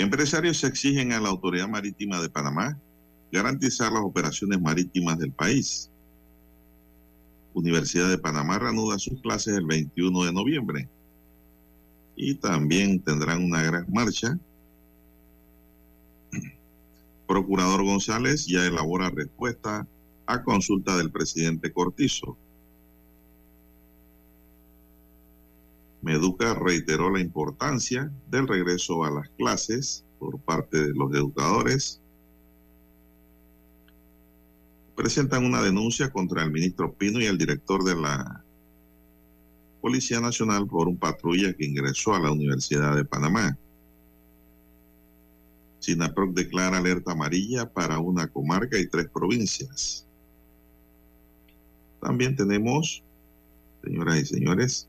Empresarios exigen a la Autoridad Marítima de Panamá garantizar las operaciones marítimas del país. Universidad de Panamá reanuda sus clases el 21 de noviembre y también tendrán una gran marcha. Procurador González ya elabora respuesta a consulta del presidente Cortizo. Meduca reiteró la importancia del regreso a las clases por parte de los educadores. Presentan una denuncia contra el ministro Pino y el director de la Policía Nacional por un patrulla que ingresó a la Universidad de Panamá. SINAPROC declara alerta amarilla para una comarca y tres provincias. También tenemos, señoras y señores,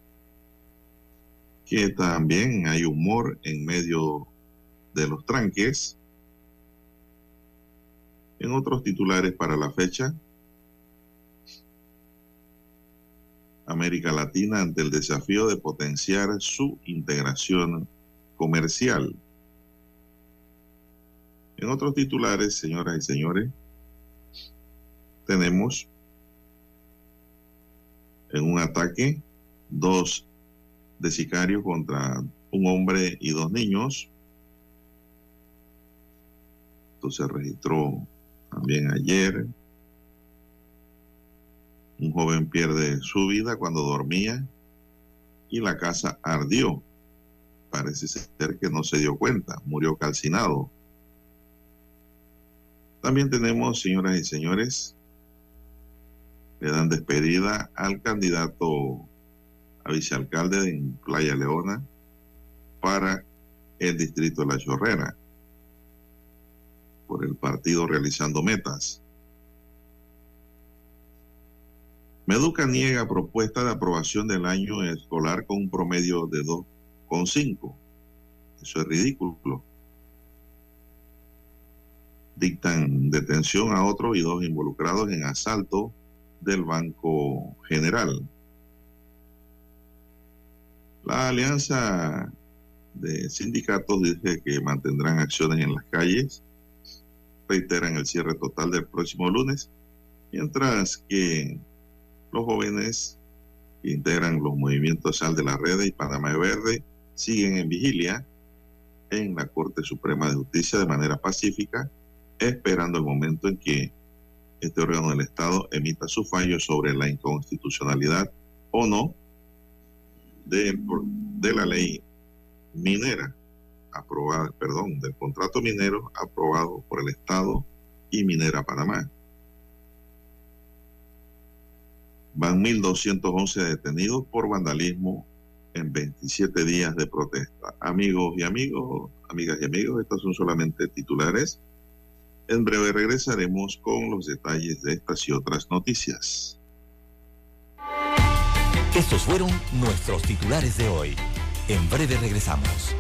que también hay humor en medio de los tranques. En otros titulares para la fecha, América Latina ante el desafío de potenciar su integración comercial. En otros titulares, señoras y señores, tenemos en un ataque, dos de sicarios contra un hombre y dos niños. Esto se registró también ayer. Un joven pierde su vida cuando dormía y la casa ardió. Parece ser que no se dio cuenta, murió calcinado. También tenemos, señoras y señores, le dan despedida al candidato a vicealcalde en Playa Leona para el distrito de La Chorrera por el partido realizando metas. Meduca niega propuesta de aprobación del año escolar con un promedio de 2,5. Eso es ridículo. Dictan detención a otro y dos involucrados en asalto del Banco General. La alianza de sindicatos dice que mantendrán acciones en las calles, reiteran el cierre total del próximo lunes, mientras que los jóvenes que integran los movimientos Sal de la Red y Panamá Verde siguen en vigilia en la Corte Suprema de Justicia de manera pacífica, esperando el momento en que este órgano del Estado emita su fallo sobre la inconstitucionalidad o no de, de la ley minera aprobada, perdón, del contrato minero aprobado por el Estado y Minera Panamá. Van 1.211 detenidos por vandalismo en 27 días de protesta. Amigos y amigos, amigas y amigos, estos son solamente titulares en breve regresaremos con los detalles de estas y otras noticias. Estos fueron nuestros titulares de hoy. En breve regresamos.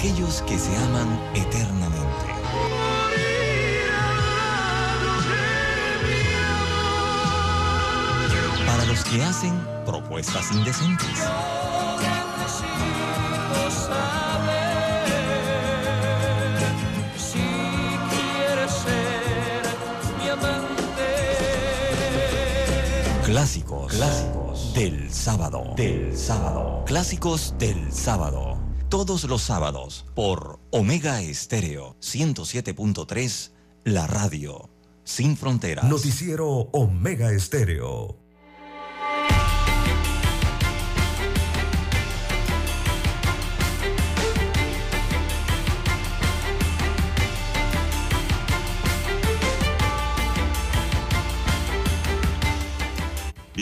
Aquellos que se aman eternamente. Para los que hacen propuestas indecentes. Clásicos. Clásicos del sábado. Del sábado. Clásicos del sábado. Todos los sábados por Omega Estéreo 107.3, la radio. Sin fronteras. Noticiero Omega Estéreo.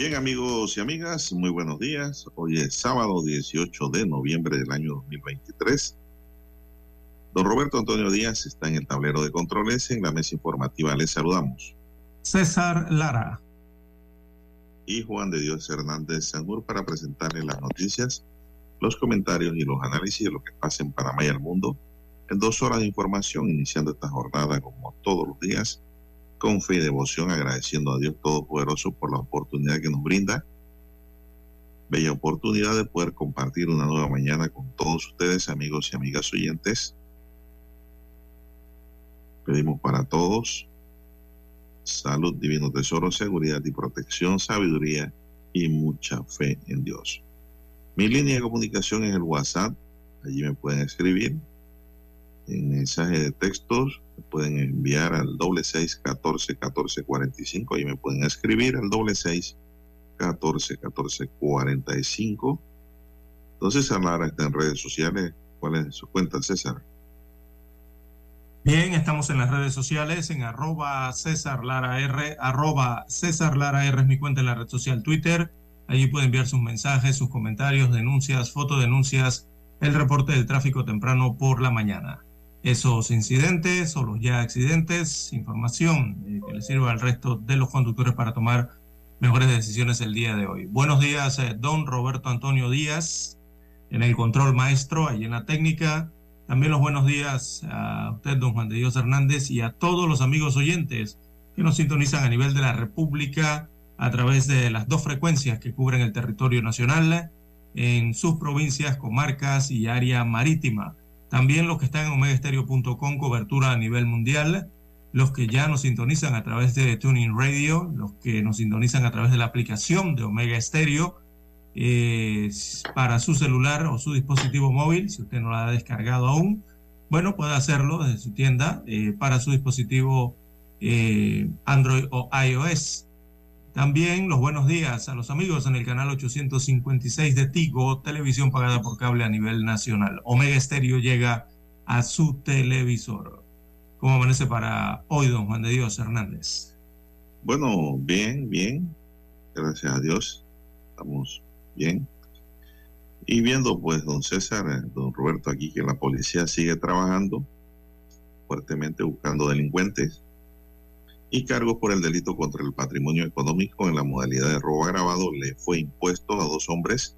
Bien amigos y amigas, muy buenos días. Hoy es sábado 18 de noviembre del año 2023. Don Roberto Antonio Díaz está en el tablero de controles. En la mesa informativa les saludamos. César Lara. Y Juan de Dios Hernández Sanur para presentarles las noticias, los comentarios y los análisis de lo que pasa en Panamá y el mundo en dos horas de información, iniciando esta jornada como todos los días con fe y devoción, agradeciendo a Dios Todopoderoso por la oportunidad que nos brinda. Bella oportunidad de poder compartir una nueva mañana con todos ustedes, amigos y amigas oyentes. Pedimos para todos salud, divino tesoro, seguridad y protección, sabiduría y mucha fe en Dios. Mi línea de comunicación es el WhatsApp. Allí me pueden escribir en mensaje de textos pueden enviar al doble seis catorce catorce cuarenta y cinco y me pueden escribir al doble seis catorce catorce cuarenta y cinco entonces Lara está en redes sociales ¿cuál es su cuenta César? Bien, estamos en las redes sociales en arroba César Lara R, arroba César Lara R es mi cuenta en la red social Twitter. Allí puede enviar sus mensajes, sus comentarios, denuncias, fotodenuncias, el reporte del tráfico temprano por la mañana esos incidentes o los ya accidentes, información eh, que le sirva al resto de los conductores para tomar mejores decisiones el día de hoy. Buenos días, eh, don Roberto Antonio Díaz, en el control maestro, allí en la técnica. También los buenos días a usted, don Juan de Dios Hernández, y a todos los amigos oyentes que nos sintonizan a nivel de la República a través de las dos frecuencias que cubren el territorio nacional en sus provincias, comarcas y área marítima. También los que están en omegaestereo.com, cobertura a nivel mundial. Los que ya nos sintonizan a través de Tuning Radio, los que nos sintonizan a través de la aplicación de Omega Stereo eh, para su celular o su dispositivo móvil, si usted no la ha descargado aún, bueno, puede hacerlo desde su tienda eh, para su dispositivo eh, Android o iOS. También los buenos días a los amigos en el canal 856 de Tigo, televisión pagada por cable a nivel nacional. Omega Stereo llega a su televisor. ¿Cómo amanece para hoy, don Juan de Dios Hernández? Bueno, bien, bien. Gracias a Dios. Estamos bien. Y viendo, pues, don César, eh, don Roberto, aquí que la policía sigue trabajando fuertemente buscando delincuentes y cargos por el delito contra el patrimonio económico en la modalidad de robo agravado le fue impuesto a dos hombres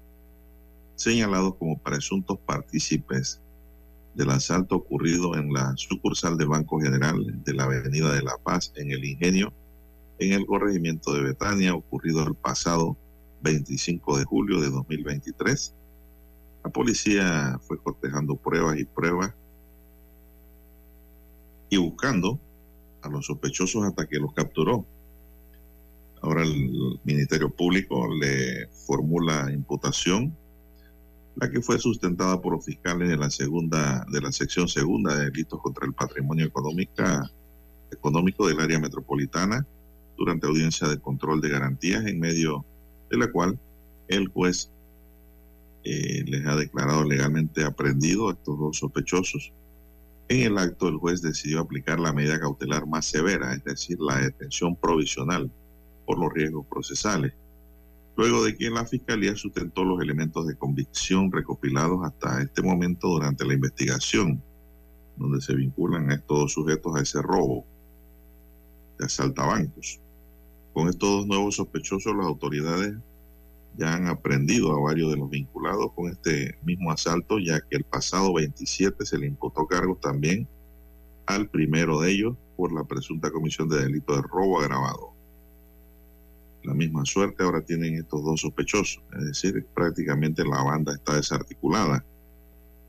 señalados como presuntos partícipes del asalto ocurrido en la sucursal del Banco General de la Avenida de La Paz en el Ingenio, en el corregimiento de Betania, ocurrido el pasado 25 de julio de 2023. La policía fue cotejando pruebas y pruebas y buscando a los sospechosos hasta que los capturó. Ahora el Ministerio Público le formula imputación, la que fue sustentada por los fiscales de la segunda, de la sección segunda de delitos contra el patrimonio económica, económico del área metropolitana durante audiencia de control de garantías en medio de la cual el juez eh, les ha declarado legalmente aprendido a estos dos sospechosos En el acto, el juez decidió aplicar la medida cautelar más severa, es decir, la detención provisional por los riesgos procesales, luego de que la Fiscalía sustentó los elementos de convicción recopilados hasta este momento durante la investigación, donde se vinculan a estos dos sujetos a ese robo de asaltabancos. Con estos dos nuevos sospechosos, las autoridades ya han aprendido a varios de los vinculados con este mismo asalto, ya que el pasado 27 se le imputó cargos también al primero de ellos por la presunta comisión de delito de robo agravado. La misma suerte ahora tienen estos dos sospechosos, es decir, prácticamente la banda está desarticulada.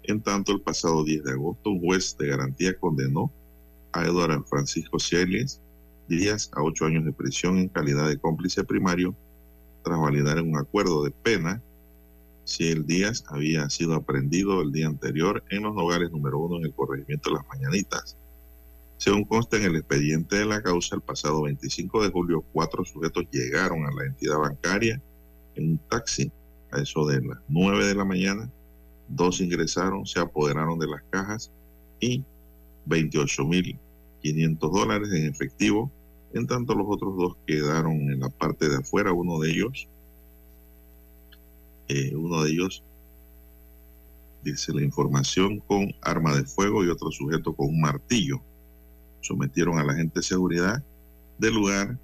En tanto, el pasado 10 de agosto, un juez de garantía condenó a Eduardo Francisco Cieles Díaz a ocho años de prisión en calidad de cómplice primario validar un acuerdo de pena si el Díaz había sido aprendido el día anterior en los hogares número uno en el corregimiento de las Mañanitas. Según consta en el expediente de la causa, el pasado 25 de julio, cuatro sujetos llegaron a la entidad bancaria en un taxi a eso de las 9 de la mañana. Dos ingresaron, se apoderaron de las cajas y 28.500 dólares en efectivo en tanto los otros dos quedaron en la parte de afuera, uno de ellos, eh, uno de ellos dice la información con arma de fuego y otro sujeto con un martillo. Sometieron a la gente de seguridad del lugar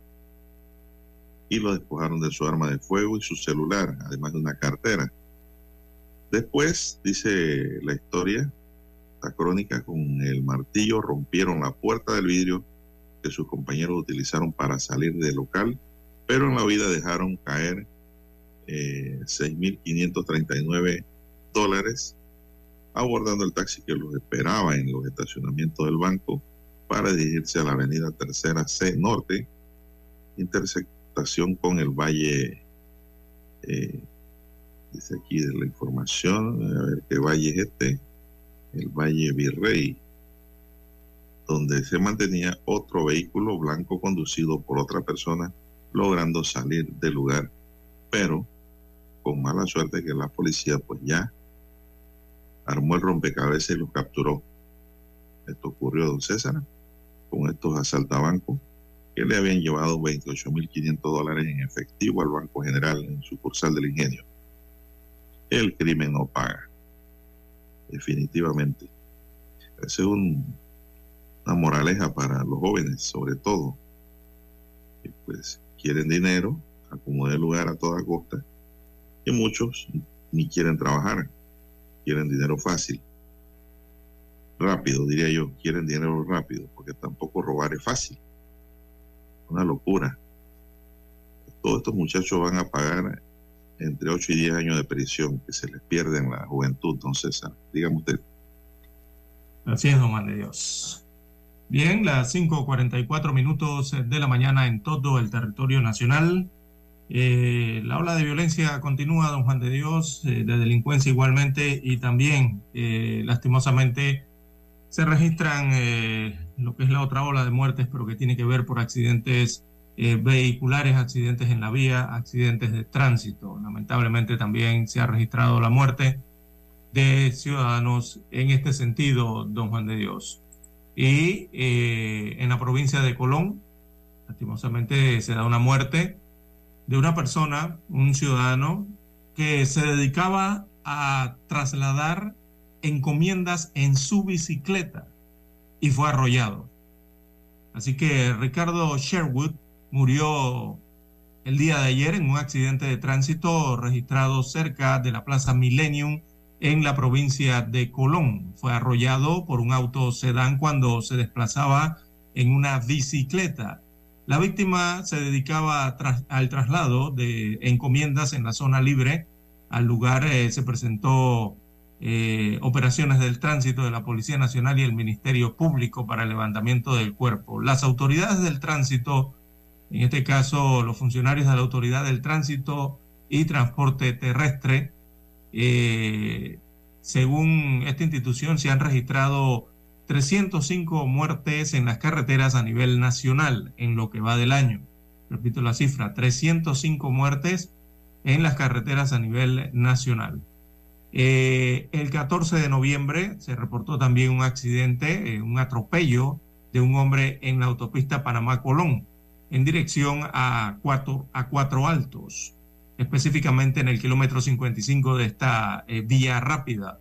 y lo despojaron de su arma de fuego y su celular, además de una cartera. Después, dice la historia, la crónica, con el martillo rompieron la puerta del vidrio que sus compañeros utilizaron para salir del local, pero en la vida dejaron caer eh, 6.539 dólares abordando el taxi que los esperaba en los estacionamientos del banco para dirigirse a la avenida Tercera C Norte, intersectación con el Valle, eh, dice aquí de la información, a ver qué valle es este, el Valle Virrey, donde se mantenía otro vehículo blanco conducido por otra persona, logrando salir del lugar, pero con mala suerte que la policía pues ya armó el rompecabezas y los capturó. Esto ocurrió, don César, con estos asaltabancos que le habían llevado 28.500 dólares en efectivo al Banco General en sucursal del Ingenio. El crimen no paga, definitivamente. Ese es un una moraleja para los jóvenes, sobre todo, que pues quieren dinero, acomodar lugar a toda costa, y muchos ni quieren trabajar, quieren dinero fácil, rápido, diría yo, quieren dinero rápido, porque tampoco robar es fácil, una locura. Todos estos muchachos van a pagar entre 8 y 10 años de prisión que se les pierde en la juventud, don César. Dígame usted. Así es, don de Dios. Bien, las 5.44 minutos de la mañana en todo el territorio nacional. Eh, la ola de violencia continúa, don Juan de Dios, eh, de delincuencia igualmente, y también, eh, lastimosamente, se registran lo que es la otra ola de muertes, pero que tiene que ver por accidentes vehiculares, accidentes en la vía, accidentes de tránsito. Lamentablemente también se ha registrado la muerte de ciudadanos en este sentido, don Juan de Dios. Y eh, en la provincia de Colón, lastimosamente se da una muerte de una persona, un ciudadano, que se dedicaba a trasladar encomiendas en su bicicleta y fue arrollado. Así que Ricardo Sherwood murió el día de ayer en un accidente de tránsito registrado cerca de la Plaza Millennium en la provincia de Colón. Fue arrollado por un auto sedán cuando se desplazaba en una bicicleta. La víctima se dedicaba al traslado de encomiendas en la zona libre. Al lugar eh, se presentó eh, operaciones del tránsito de la Policía Nacional y el Ministerio Público para el levantamiento del cuerpo. Las autoridades del tránsito, en este caso los funcionarios de la Autoridad del Tránsito y Transporte Terrestre, eh, según esta institución, se han registrado 305 muertes en las carreteras a nivel nacional en lo que va del año. Repito la cifra, 305 muertes en las carreteras a nivel nacional. Eh, el 14 de noviembre se reportó también un accidente, eh, un atropello de un hombre en la autopista Panamá-Colón en dirección a cuatro, a cuatro Altos, específicamente en el kilómetro 55 de esta eh, vía rápida.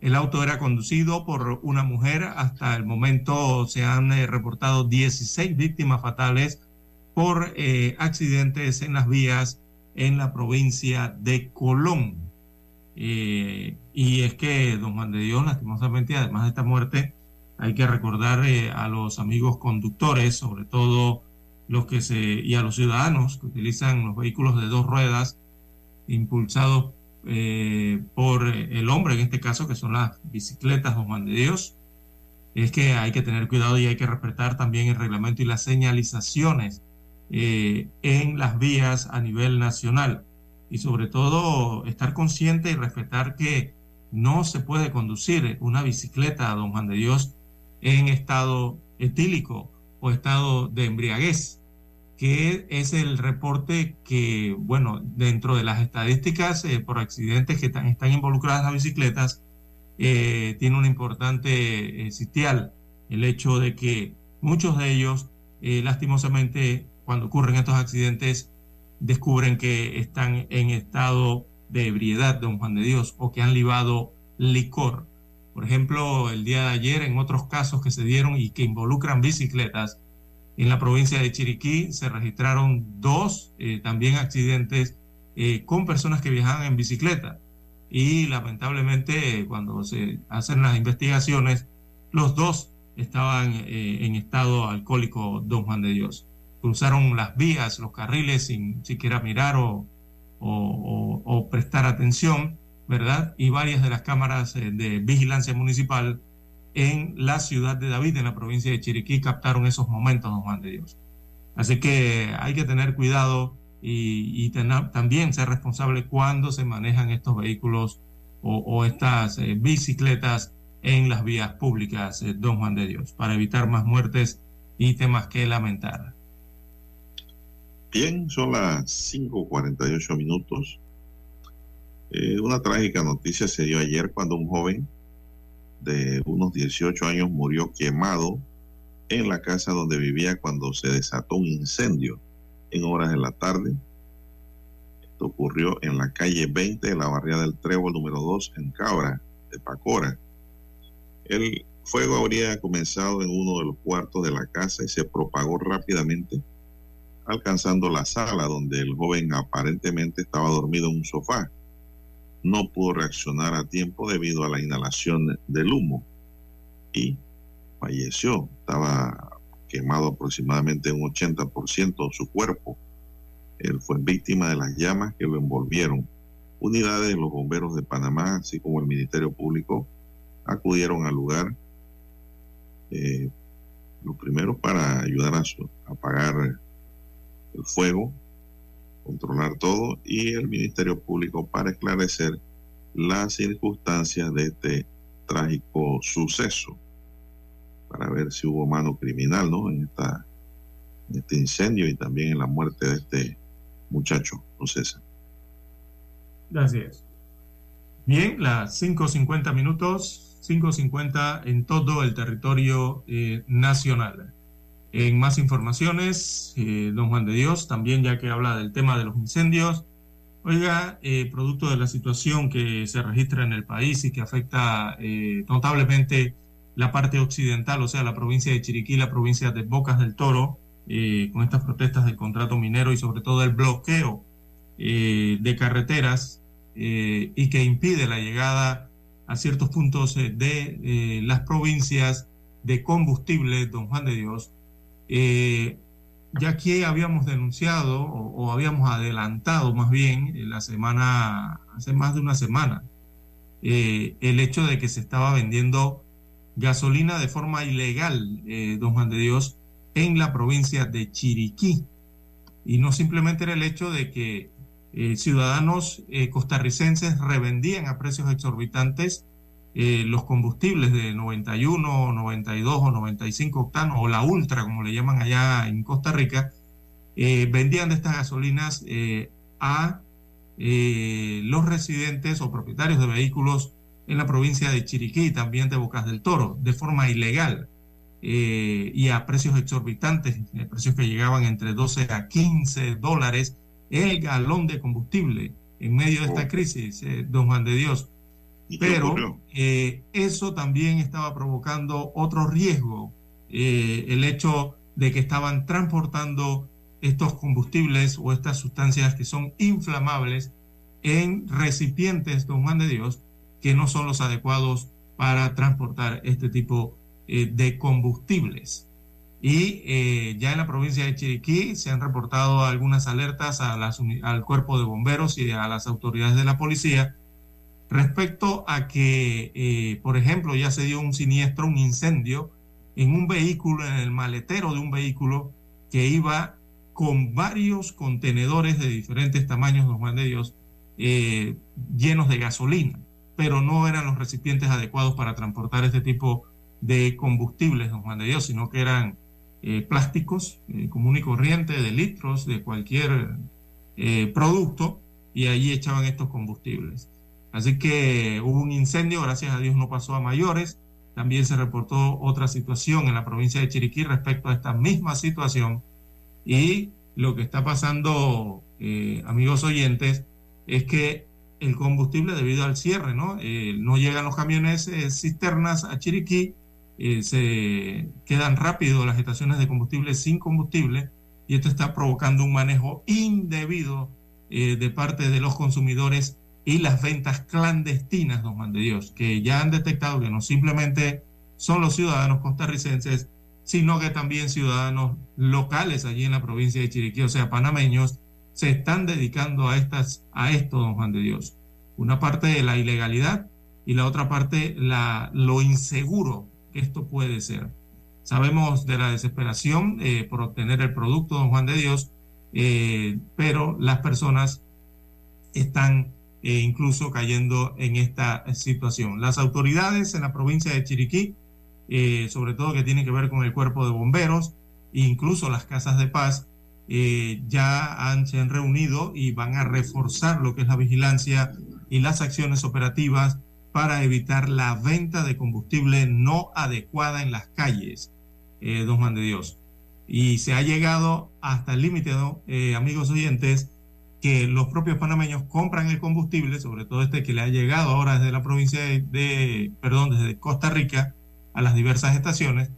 El auto era conducido por una mujer. Hasta el momento se han eh, reportado 16 víctimas fatales por eh, accidentes en las vías en la provincia de Colón. Y es que, don Juan de Dios, lastimosamente, además de esta muerte, hay que recordar a los amigos conductores, sobre todo los que se, y a los ciudadanos que utilizan los vehículos de dos ruedas impulsados eh, por el hombre, en este caso, que son las bicicletas, don Juan de Dios, es que hay que tener cuidado y hay que respetar también el reglamento y las señalizaciones eh, en las vías a nivel nacional. Y sobre todo estar consciente y respetar que no se puede conducir una bicicleta, don Juan de Dios, en estado etílico o estado de embriaguez, que es el reporte que, bueno, dentro de las estadísticas eh, por accidentes que están, involucradas las bicicletas, eh, tiene un importante eh, sitial el hecho de que muchos de ellos, eh, lastimosamente, cuando ocurren estos accidentes, descubren que están en estado de ebriedad, don Juan de Dios, o que han libado licor. Por ejemplo, el día de ayer, en otros casos que se dieron y que involucran bicicletas, en la provincia de Chiriquí se registraron dos eh, también accidentes eh, con personas que viajaban en bicicleta. Y lamentablemente, cuando se hacen las investigaciones, los dos estaban eh, en estado alcohólico, don Juan de Dios. Cruzaron las vías, los carriles sin siquiera mirar o, o, o, o prestar atención, ¿verdad? Y varias de las cámaras eh, de vigilancia municipal en la ciudad de David, en la provincia de Chiriquí, captaron esos momentos, don Juan de Dios. Así que hay que tener cuidado y, tener, también ser responsable cuando se manejan estos vehículos o, o estas eh, bicicletas en las vías públicas, eh, don Juan de Dios, para evitar más muertes y temas que lamentar. Bien, son las 5.48 minutos. Eh, una trágica noticia se dio ayer cuando un joven de unos 18 años murió quemado en la casa donde vivía cuando se desató un incendio en horas de la tarde. Esto ocurrió en la calle 20 de la barriada del Trébol número 2 en Cabra, de Pacora. El fuego habría comenzado en uno de los cuartos de la casa y se propagó rápidamente, alcanzando la sala donde el joven aparentemente estaba dormido en un sofá. No pudo reaccionar a tiempo debido a la inhalación del humo y falleció. Estaba quemado aproximadamente un 80% de su cuerpo. Él fue víctima de las llamas que lo envolvieron. Unidades de los bomberos de Panamá, así como el Ministerio Público, acudieron al lugar. Eh, lo primero para ayudar a, su, a apagar el fuego, controlar todo, y el Ministerio Público para esclarecer las circunstancias de este trágico suceso, para ver si hubo mano criminal ¿no? en, esta, este incendio y también en la muerte de este muchacho, no César. Gracias. Bien, las 5.50 minutos, 5.50 en todo el territorio eh, nacional. En más informaciones, eh, don Juan de Dios, también ya que habla del tema de los incendios, oiga, eh, producto de la situación que se registra en el país y que afecta eh, notablemente la parte occidental, o sea, la provincia de Chiriquí, la provincia de Bocas del Toro, eh, con estas protestas del contrato minero y sobre todo el bloqueo eh, de carreteras y que impide la llegada a ciertos puntos de las provincias de combustible, don Juan de Dios, eh, ya que habíamos denunciado o, habíamos adelantado más bien en la semana, hace más de una semana, eh, el hecho de que se estaba vendiendo gasolina de forma ilegal, eh, don Juan de Dios, en la provincia de Chiriquí. Y no simplemente era el hecho de que eh, ciudadanos costarricenses revendían a precios exorbitantes eh, los combustibles de 91, 92 o 95 octanos, o la ultra, como le llaman allá en Costa Rica, eh, vendían de estas gasolinas eh, a eh, los residentes o propietarios de vehículos en la provincia de Chiriquí y también de Bocas del Toro, de forma ilegal eh, y a precios exorbitantes, eh, precios que llegaban entre 12 a 15 dólares el galón de combustible en medio de esta Oh. crisis, don Juan de Dios. ¿Y qué Pero eh, eso también estaba provocando otro riesgo, eh, el hecho de que estaban transportando estos combustibles o estas sustancias que son inflamables en recipientes, don Juan de Dios, que no son los adecuados para transportar este tipo eh, de combustibles. Y ya en la provincia de Chiriquí se han reportado algunas alertas a las uni- al cuerpo de bomberos y a las autoridades de la policía respecto a que, eh, por ejemplo, ya se dio un siniestro, un incendio en un vehículo, en el maletero de un vehículo que iba con varios contenedores de diferentes tamaños, don Juan de Dios, eh, llenos de gasolina, pero no eran los recipientes adecuados para transportar este tipo de combustibles, don Juan de Dios, sino que eran eh, plásticos común y corriente de litros de cualquier producto y ahí echaban estos combustibles. Así que hubo un incendio, gracias a Dios no pasó a mayores. También se reportó otra situación en la provincia de Chiriquí respecto a esta misma situación. Y lo que está pasando, eh, amigos oyentes, es que el combustible debido al cierre, ¿no? Eh, llegan los camiones eh, cisternas a Chiriquí, se quedan rápido las estaciones de combustible sin combustible y esto está provocando un manejo indebido de parte de los consumidores y las ventas clandestinas, don Juan de Dios, que ya han detectado que no simplemente son los ciudadanos costarricenses, sino que también ciudadanos locales allí en la provincia de Chiriquí, o sea, panameños, se están dedicando a, estas, a esto, don Juan de Dios. Una parte de la ilegalidad y la otra parte la, lo inseguro que esto puede ser. Sabemos de la desesperación eh, por obtener el producto, don Juan de Dios, eh, pero las personas están eh, incluso cayendo en esta situación. Las autoridades en la provincia de Chiriquí, eh, sobre todo que tiene que ver con el cuerpo de bomberos, e incluso las casas de paz, eh, ya han, se han reunido y van a reforzar lo que es la vigilancia y las acciones operativas para evitar la venta de combustible no adecuada en las calles, eh, don Juan de Dios. Y se ha llegado hasta el límite, ¿no? eh, amigos oyentes, que los propios panameños compran el combustible, sobre todo este que le ha llegado ahora desde la provincia de, perdón, desde Costa Rica a las diversas estaciones,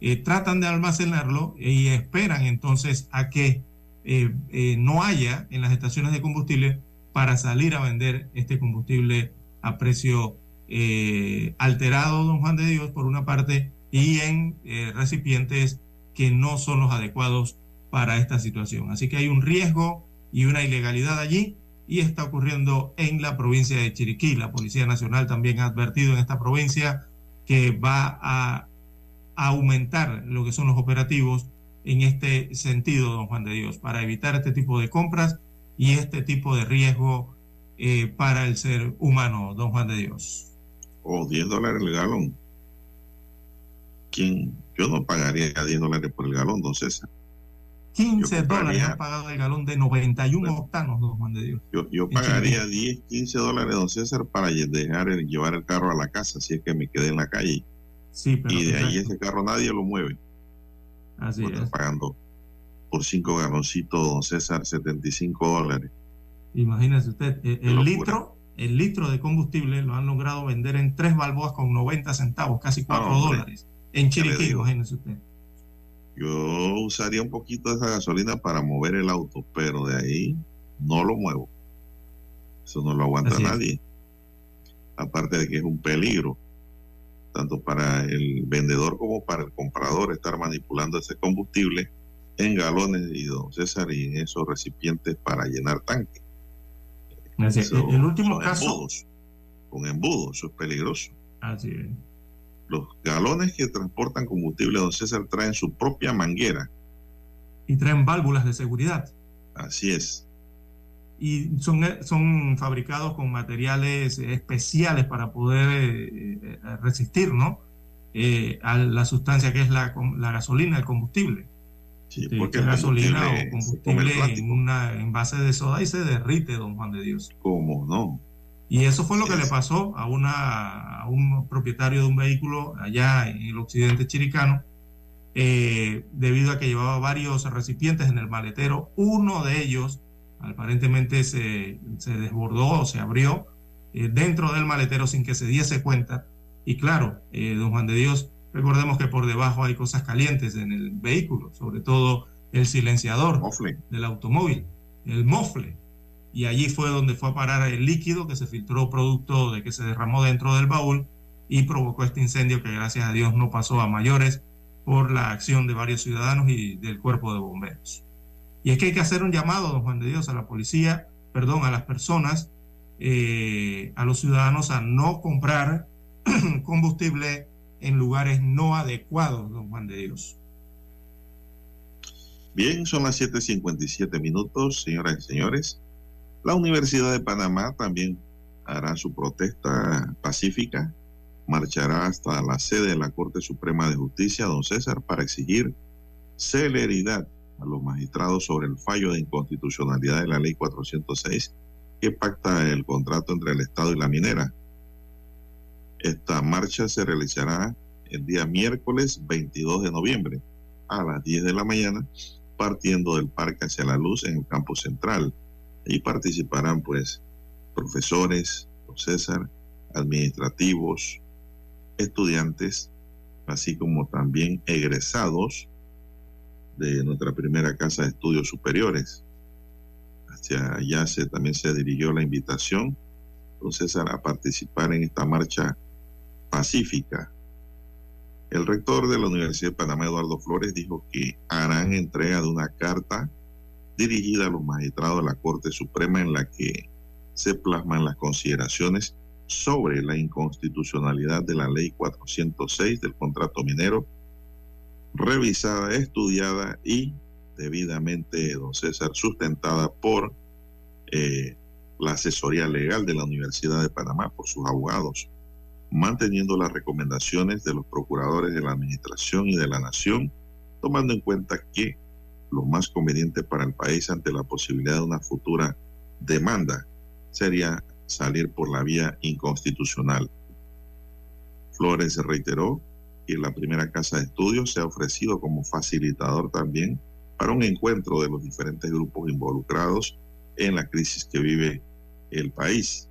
eh, tratan de almacenarlo y esperan entonces a que eh, eh, no haya en las estaciones de combustible para salir a vender este combustible a precio eh, alterado, don Juan de Dios, por una parte, y en recipientes que no son los adecuados para esta situación. Así que hay un riesgo y una ilegalidad allí y está ocurriendo en la provincia de Chiriquí. La Policía Nacional también ha advertido en esta provincia que va a, aumentar lo que son los operativos en este sentido, don Juan de Dios, para evitar este tipo de compras y este tipo de riesgo eh, para el ser humano, don Juan de Dios. O 10 dólares el galón. ¿Quién? Yo no pagaría 10 dólares por el galón, don César. 15 Yo compraría- dólares han pagado el galón de 91 Bueno. octanos, don Juan de Dios. Yo, yo pagaría Chiriquí. 10, 15 dólares, don César, para dejar el- llevar el carro a la casa, si es que me quedé en la calle. Sí, pero y de ahí perfecto. ese carro nadie lo mueve. así es. pagando por 5 galoncitos, don César, 75 dólares. Imagínese usted, eh, el, locura. litro, el litro de combustible lo han logrado vender en tres balboas con 90 centavos, casi 4 hombre. dólares. En Chiriquí, imagínese usted. Yo usaría un poquito de esa gasolina para mover el auto, pero de ahí no lo muevo. Eso no lo aguanta Así nadie. Aparte de que es un peligro, tanto para el vendedor como para el comprador, estar manipulando ese combustible en galones y don César y en esos recipientes para llenar tanques. Así es. Eso el, último caso. embudos, con embudos, eso es peligroso. Así es. Los galones que transportan combustible, don César, traen su propia manguera. Y traen válvulas de seguridad. Así es. Y son, eh, son fabricados con materiales eh, especiales para poder eh, resistir, ¿no? Eh, a la sustancia que es la, gasolina, el combustible. Sí, porque echar el gasolina o combustible en una envase de soda y se derrite, don Juan de Dios. ¿Cómo no? Y eso fue lo que le pasó a, una, a un propietario de un vehículo allá en el occidente chiricano, eh, debido a que llevaba varios recipientes en el maletero. Uno de ellos aparentemente se, se desbordó o se abrió eh, dentro del maletero sin que se diese cuenta. Y claro, eh, don Juan de Dios, recordemos que por debajo hay cosas calientes en el vehículo, sobre todo el silenciador Mofle. del automóvil, el mofle. Y allí fue donde fue a parar el líquido que se filtró producto de que se derramó dentro del baúl y provocó este incendio que gracias a Dios no pasó a mayores por la acción de varios ciudadanos y del cuerpo de bomberos. Y es que hay que hacer un llamado, don Juan de Dios, a la policía, perdón, a las personas, eh, a los ciudadanos a no comprar combustible en lugares no adecuados, don Juan de Dios. Bien, son las 7:57 minutos, señoras y señores. La Universidad de Panamá también hará su protesta pacífica. Marchará hasta la sede de la Corte Suprema de Justicia, don César, para exigir celeridad a los magistrados sobre el fallo de inconstitucionalidad de la Ley 406 que pacta el contrato entre el Estado y la minera. Esta marcha se realizará el día miércoles 22 de noviembre a las 10 de la mañana partiendo del Parque hacia la Luz en el campus central. Allí participarán pues profesores, don César, administrativos, estudiantes, así como también egresados de nuestra primera casa de estudios superiores. Hacia allá se, también se dirigió la invitación, don César, a participar en esta marcha pacífica el rector de la Universidad de Panamá, Eduardo Flores, dijo que harán entrega de una carta dirigida a los magistrados de la Corte Suprema en la que se plasman las consideraciones sobre la inconstitucionalidad de la Ley 406 del contrato minero, revisada, estudiada y debidamente, don César, sustentada por eh, la asesoría legal de la Universidad de Panamá, por sus abogados manteniendo las recomendaciones de los procuradores de la Administración y de la Nación, tomando en cuenta que lo más conveniente para el país ante la posibilidad de una futura demanda sería salir por la vía inconstitucional. Flores reiteró que la primera casa de estudios se ha ofrecido como facilitador también para un encuentro de los diferentes grupos involucrados en la crisis que vive el país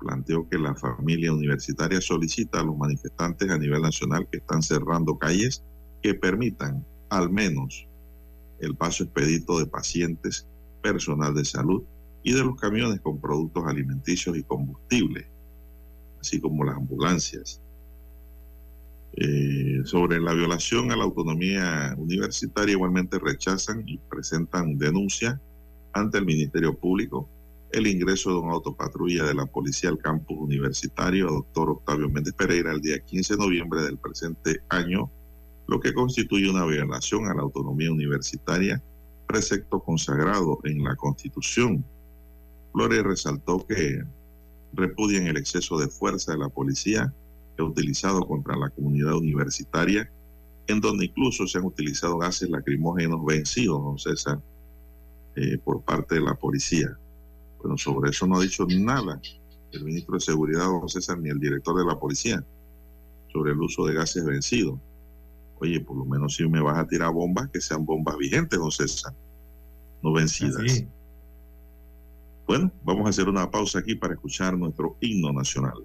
planteó que la familia universitaria solicita a los manifestantes a nivel nacional que están cerrando calles que permitan al menos el paso expedito de pacientes, personal de salud y de los camiones con productos alimenticios y combustible, así como las ambulancias. Eh, sobre la violación a la autonomía universitaria, igualmente rechazan y presentan denuncia ante el Ministerio Público el ingreso de una autopatrulla de la policía al campus universitario, doctor Octavio Méndez Pereira, el día 15 de noviembre del presente año, lo que constituye una violación a la autonomía universitaria, precepto consagrado en la Constitución. Flores resaltó que repudian el exceso de fuerza de la policía que ha utilizado contra la comunidad universitaria, en donde incluso se han utilizado gases lacrimógenos vencidos, don César, eh, por parte de la policía. Bueno, sobre eso no ha dicho nada el ministro de Seguridad, don César, ni el director de la policía, sobre el uso de gases vencidos. Oye, por lo menos si me vas a tirar bombas, que sean bombas vigentes, don César, no vencidas. Así. Bueno, vamos a hacer una pausa aquí para escuchar nuestro himno nacional.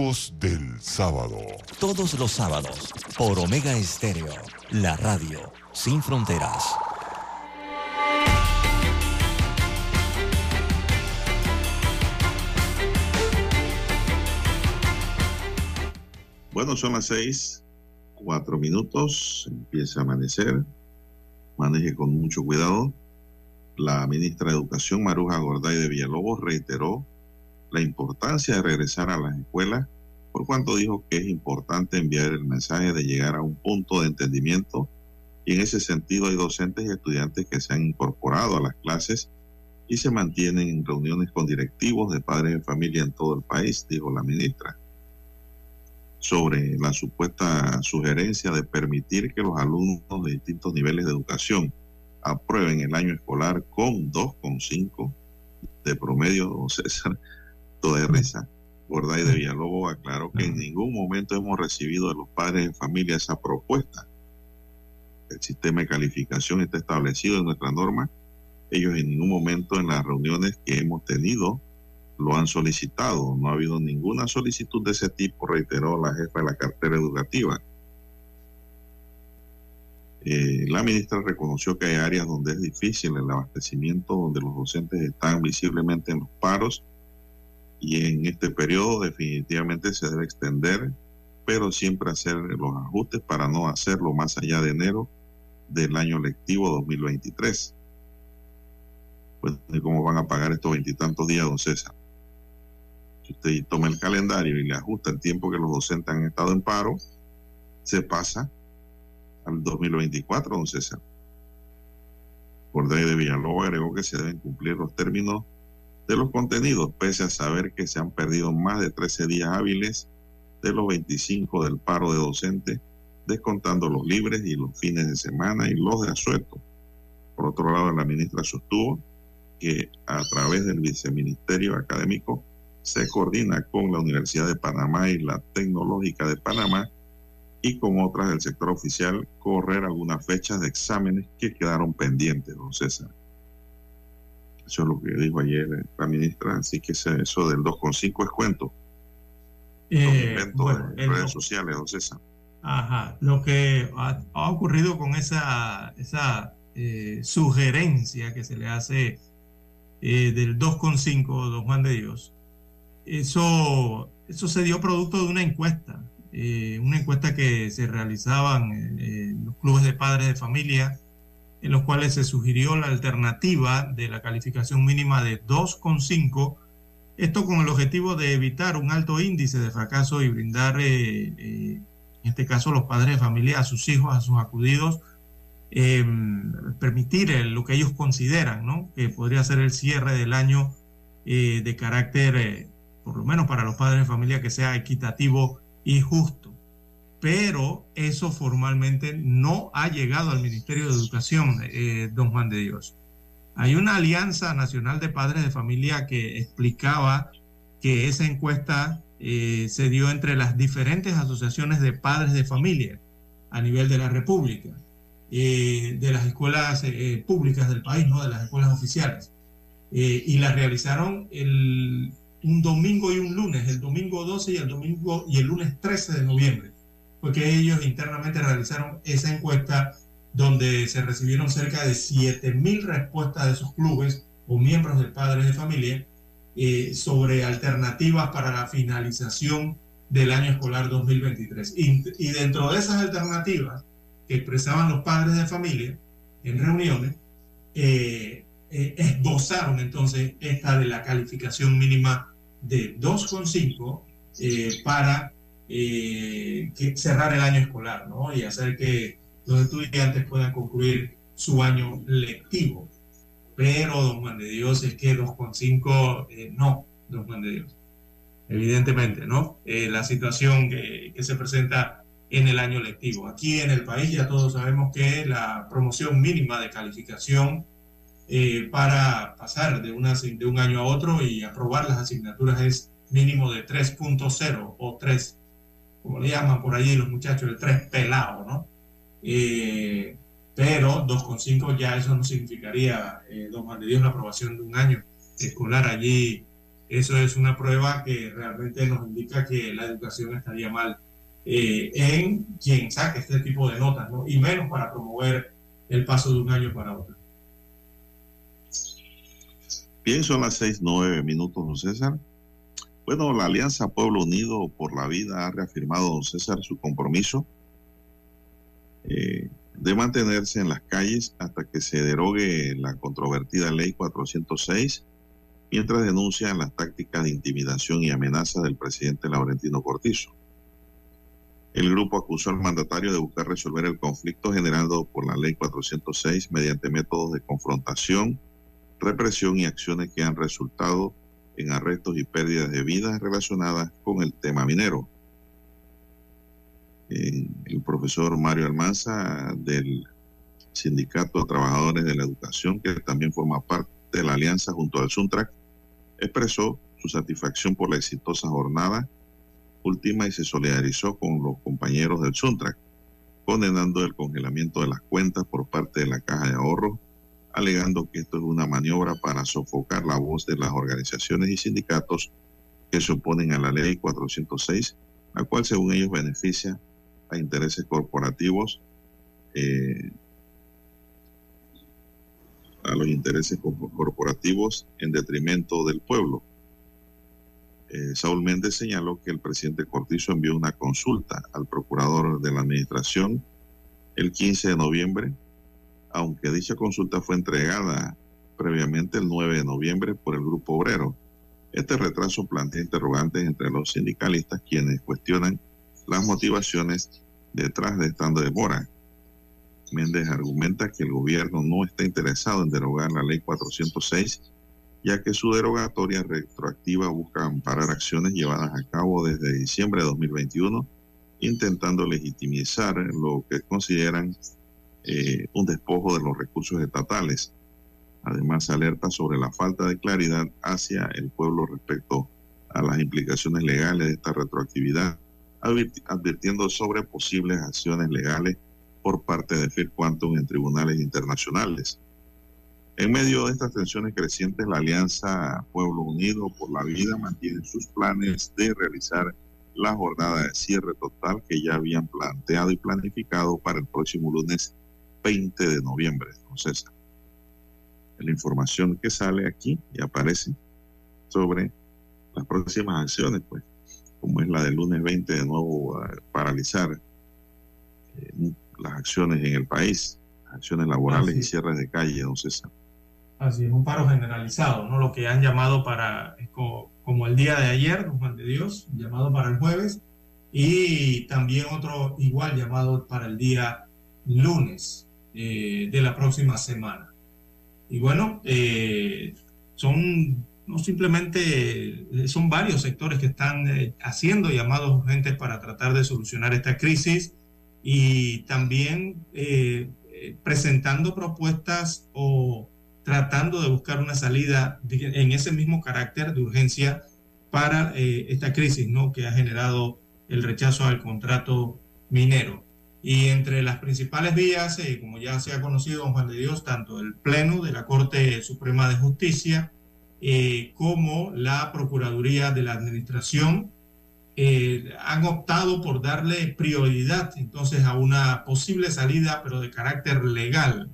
Clásicos del sábado. Todos los sábados, por Omega Estéreo, la radio sin fronteras. Bueno, son las seis, cuatro minutos, empieza a amanecer, maneje con mucho cuidado. La ministra de Educación, Maruja Gorday de Villalobos, reiteró la importancia de regresar a las escuelas, por cuanto dijo que es importante enviar el mensaje de llegar a un punto de entendimiento. Y en ese sentido hay docentes y estudiantes que se han incorporado a las clases y se mantienen en reuniones con directivos de padres de familia en todo el país, dijo la ministra sobre la supuesta sugerencia de permitir que los alumnos de distintos niveles de educación aprueben el año escolar con 2,5 de promedio, César, de risa. Gorday de Villalobos aclaró que en ningún momento hemos recibido de los padres de familia esa propuesta. El sistema de calificación está establecido en nuestra norma. Ellos en ningún momento en las reuniones que hemos tenido lo han solicitado. No ha habido ninguna solicitud de ese tipo, reiteró la jefa de la cartera educativa. Eh, la ministra reconoció que hay áreas donde es difícil el abastecimiento, donde los docentes están visiblemente en los paros y en este periodo definitivamente se debe extender, pero siempre hacer los ajustes para no hacerlo más allá de enero del año lectivo 2023. Pues, ¿cómo van a pagar estos veintitantos días, don César? Si usted toma el calendario y le ajusta el tiempo que los docentes han estado en paro, se pasa al 2024, don César. Por de Villalobos agregó que se deben cumplir los términos de los contenidos, pese a saber que se han perdido más de 13 días hábiles de los 25 del paro de docentes, descontando los libres y los fines de semana y los de asueto. Por otro lado, la ministra sostuvo que a través del viceministerio académico se coordina con la Universidad de Panamá y la Tecnológica de Panamá y con otras del sector oficial correr algunas fechas de exámenes que quedaron pendientes, don César. Eso es lo que dijo ayer la ministra, así que eso del 2,5 es cuento. Eh, bueno, en redes sociales, don César. Ajá, lo que ha, ha ocurrido con esa, esa eh, sugerencia que se le hace eh, del 2,5, don Juan de Dios, eso, eso se dio producto de una encuesta, eh, una encuesta que se realizaban en los clubes de padres de familia, en los cuales se sugirió la alternativa de la calificación mínima de 2,5, esto con el objetivo de evitar un alto índice de fracaso y brindar, eh, eh, en este caso, los padres de familia a sus hijos, a sus acudidos, eh, permitir lo que ellos consideran, ¿no? Que podría ser el cierre del año de carácter, por lo menos para los padres de familia, que sea equitativo y justo. Pero eso formalmente no ha llegado al Ministerio de Educación, eh, don Juan de Dios. Hay una alianza nacional de padres de familia que explicaba que esa encuesta eh, se dio entre las diferentes asociaciones de padres de familia a nivel de la República, eh, de las escuelas eh, públicas del país, no de las escuelas oficiales. Eh, y la realizaron el, un domingo y un lunes, el domingo 12 y el domingo y el lunes 13 de noviembre, porque ellos internamente realizaron esa encuesta donde se recibieron cerca de 7.000 respuestas de sus clubes o miembros de padres de familia eh, sobre alternativas para la finalización del año escolar 2023. Y, y, dentro de esas alternativas que expresaban los padres de familia en reuniones, eh, eh, esbozaron entonces esta de la calificación mínima de 2,5 eh, para que cerrar el año escolar ¿no? y hacer que los estudiantes puedan concluir su año lectivo. pero don Juan de Dios es que 2,5 eh, no, don Juan de Dios. Evidentemente, ¿no? Eh, la situación que, que se presenta en el año lectivo. Aquí en el país ya todos sabemos que la promoción mínima de calificación eh, para pasar de, una, de un año a otro y aprobar las asignaturas es mínimo de 3.0 o 3, como le llaman por allí los muchachos, el 3 pelado, ¿no? Eh, pero 2.5 ya eso no significaría, eh, don Juan de Dios, la aprobación de un año escolar allí. Eso es una prueba que realmente nos indica que la educación estaría mal eh, en quien saque este tipo de notas, ¿no? Y menos para promover el paso de un año para otro. Bien, son las seis, nueve minutos, don César. Bueno, la Alianza Pueblo Unido por la Vida ha reafirmado, don César, su compromiso eh, de mantenerse en las calles hasta que se derogue la controvertida ley 406, mientras denuncian las tácticas de intimidación y amenaza del presidente Laurentino Cortizo. El grupo acusó al mandatario de buscar resolver el conflicto generado por la ley 406 mediante métodos de confrontación, represión y acciones que han resultado arrestos y pérdidas de vidas relacionadas con el tema minero. El profesor Mario Almanza del Sindicato de Trabajadores de la Educación, que también forma parte de la alianza junto al Suntrack, expresó su satisfacción por la exitosa jornada última y se solidarizó con los compañeros del Suntrack, condenando el congelamiento de las cuentas por parte de la Caja de Ahorros, alegando que esto es una maniobra para sofocar la voz de las organizaciones y sindicatos que se oponen a la ley 406, la cual según ellos beneficia a intereses corporativos, eh, a los intereses corporativos en detrimento del pueblo. Eh, Saúl Méndez señaló que el presidente Cortizo envió una consulta al procurador de la administración el 15 de noviembre, aunque dicha consulta fue entregada previamente el 9 de noviembre por el Grupo Obrero. Este retraso plantea interrogantes entre los sindicalistas quienes cuestionan las motivaciones detrás de esta demora. Méndez argumenta que el gobierno no está interesado en derogar la ley 406 ya que su derogatoria retroactiva busca amparar acciones llevadas a cabo desde diciembre de 2021, intentando legitimizar lo que consideran eh, un despojo de los recursos estatales. Además, alerta sobre la falta de claridad hacia el pueblo respecto a las implicaciones legales de esta retroactividad, advirtiendo sobre posibles acciones legales por parte de FIR Quantum en tribunales internacionales. En medio de estas tensiones crecientes, la Alianza Pueblo Unido por la Vida mantiene sus planes de realizar la jornada de cierre total que ya habían planteado y planificado para el próximo lunes 20 de noviembre. Entonces, la información que sale aquí y aparece sobre las próximas acciones, pues, como es la del lunes 20 de nuevo paralizar eh, las acciones en el país, acciones laborales y cierres de calle, don César. Así es, un paro generalizado, ¿no? Lo que han llamado para, como, como el día de ayer, don Juan de Dios, llamado para el jueves, y también otro igual llamado para el día lunes eh, de la próxima semana. Y bueno, eh, son no simplemente, son varios sectores que están eh, haciendo llamados urgentes para tratar de solucionar esta crisis y también presentando propuestas o tratando de buscar una salida en ese mismo carácter de urgencia para eh, esta crisis ¿no? que ha generado el rechazo al contrato minero. Y entre las principales vías, eh, como ya se ha conocido, Juan de Dios, tanto el Pleno de la Corte Suprema de Justicia eh, como la Procuraduría de la Administración han optado por darle prioridad entonces a una posible salida, pero de carácter legal,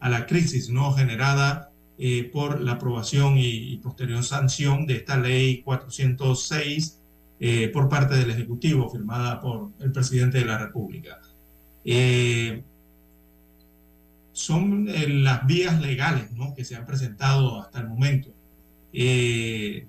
a la crisis no generada eh, por la aprobación y, posterior sanción de esta ley 406 eh, por parte del Ejecutivo, firmada por el presidente de la República. Eh, son las vías legales que se han presentado hasta el momento. y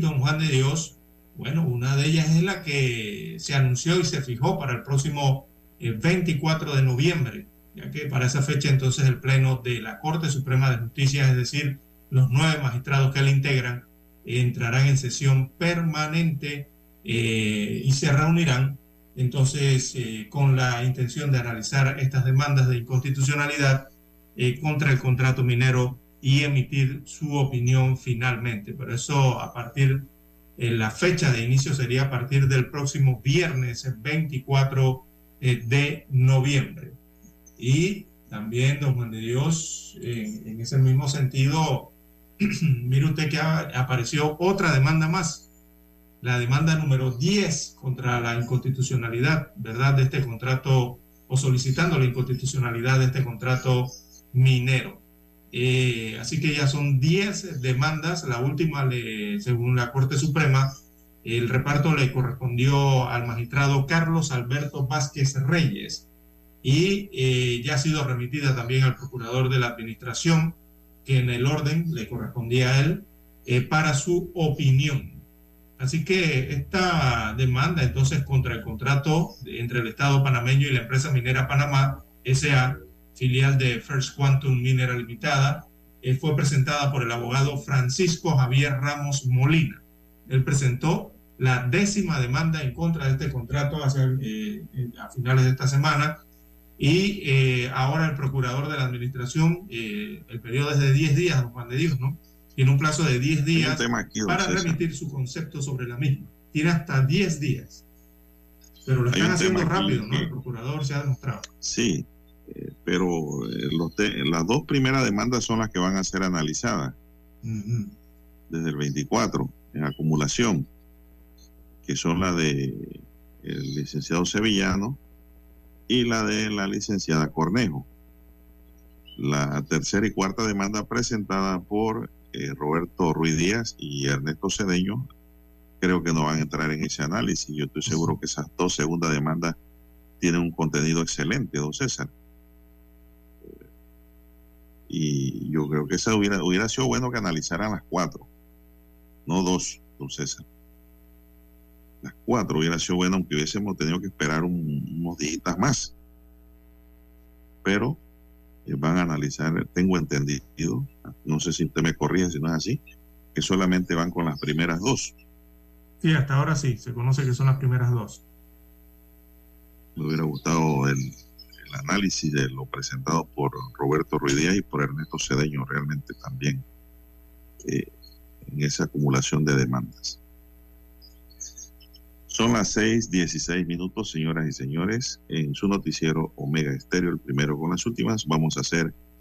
don Juan de Dios, bueno, una de ellas es la que se anunció y se fijó para el próximo 24 de noviembre ya que para esa fecha entonces el Pleno de la Corte Suprema de Justicia, es decir, los nueve magistrados que la integran, entrarán en sesión permanente eh, y se reunirán entonces eh, con la intención de analizar estas demandas de inconstitucionalidad eh, contra el contrato minero y emitir su opinión finalmente. Pero eso a partir, eh, la fecha de inicio sería a partir del próximo viernes 24 eh, de noviembre. Y también, don Juan de Dios, en, ese mismo sentido, mire usted que apareció otra demanda más, la demanda número 10 contra la inconstitucionalidad, ¿verdad?, de este contrato, o solicitando la inconstitucionalidad de este contrato minero. Eh, así que ya son 10 demandas. La última, le- según la Corte Suprema, el reparto le correspondió al magistrado Carlos Alberto Vázquez Reyes y eh, ya ha sido remitida también al procurador de la Administración, que en el orden le correspondía a él, eh, para su opinión. Así que esta demanda entonces contra el contrato entre el Estado panameño y la empresa minera Panamá, SA, filial de First Quantum Mineral Limitada, eh, fue presentada por el abogado Francisco Javier Ramos Molina. Él presentó la décima demanda en contra de este contrato hacia, eh, a finales de esta semana y eh, ahora el procurador de la administración, el periodo es de 10 días, Juan de Dios, ¿no? Tiene un plazo de 10 Hay un días aquí, para César. remitir su concepto sobre la misma. Tiene hasta 10 días. Pero lo están haciendo rápido, ¿no? que- El procurador se ha demostrado. Sí, eh, pero eh, los de- las dos primeras demandas son las que van a ser analizadas desde el 24 en acumulación, que son la de el licenciado Sevillano y la de la licenciada Cornejo. La tercera y cuarta demanda presentada por eh, Roberto Ruiz Díaz y Ernesto Cedeño creo que no van a entrar en ese análisis. Yo estoy seguro que esas dos segundas demandas tienen un contenido excelente, don César. Y yo creo que esa hubiera, hubiera sido bueno que analizaran las cuatro, no dos, don César. Las cuatro hubiera sido bueno, aunque hubiésemos tenido que esperar un- unos días más. Pero eh, van a analizar, tengo entendido, no sé si usted me corrige si no es así, que solamente van con las primeras dos. Sí, hasta ahora sí, se conoce que son las primeras dos. Me hubiera gustado el, el análisis de lo presentado por Roberto Ruidía y por Ernesto Cedeño realmente también eh, en esa acumulación de demandas. Son las 6:16 minutos, señoras y señores, en su noticiero Omega Estéreo, el primero con las últimas. Vamos a hacer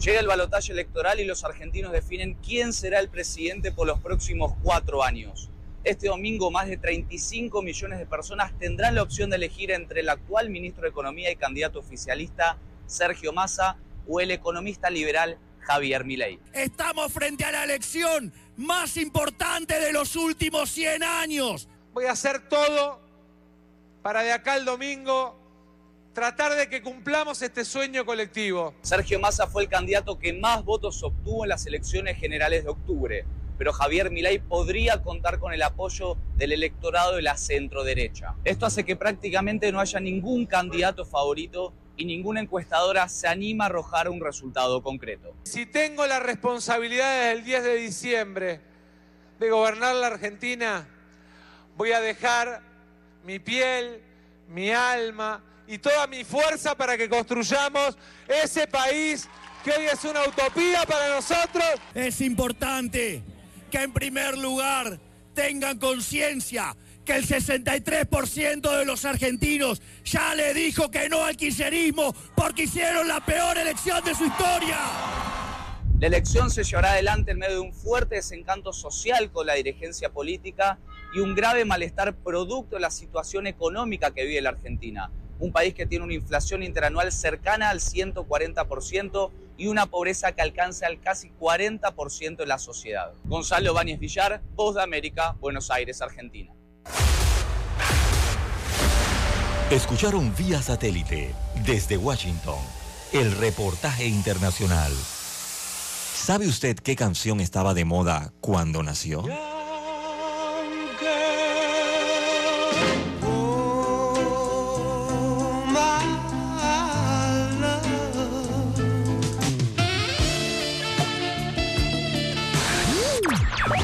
Llega el balotaje electoral y los argentinos definen quién será el presidente por los próximos cuatro años. Este domingo más de 35 millones de personas tendrán la opción de elegir entre el actual ministro de Economía y candidato oficialista Sergio Massa o el economista liberal Javier Milei. Estamos frente a la elección más importante de los últimos 100 años. Voy a hacer todo para de acá al domingo tratar de que cumplamos este sueño colectivo. Sergio Massa fue el candidato que más votos obtuvo en las elecciones generales de octubre, pero Javier Milei podría contar con el apoyo del electorado de la centro-derecha. Esto hace que prácticamente no haya ningún candidato favorito y ninguna encuestadora se anima a arrojar un resultado concreto. Si tengo la responsabilidad desde el 10 de diciembre de gobernar la Argentina, voy a dejar mi piel, mi alma y toda mi fuerza para que construyamos ese país que hoy es una utopía para nosotros. Es importante que en primer lugar tengan conciencia que el 63% de los argentinos ya le dijo que no al kirchnerismo porque hicieron la peor elección de su historia. La elección se llevará adelante en medio de un fuerte desencanto social con la dirigencia política y un grave malestar producto de la situación económica que vive la Argentina. Un país que tiene una inflación interanual cercana al 140% y una pobreza que alcanza al casi 40% de la sociedad. Gonzalo Báñez Villar, Voz de América, Buenos Aires, Argentina. Escucharon vía satélite desde Washington el reportaje internacional. ¿Sabe usted qué canción estaba de moda cuando nació?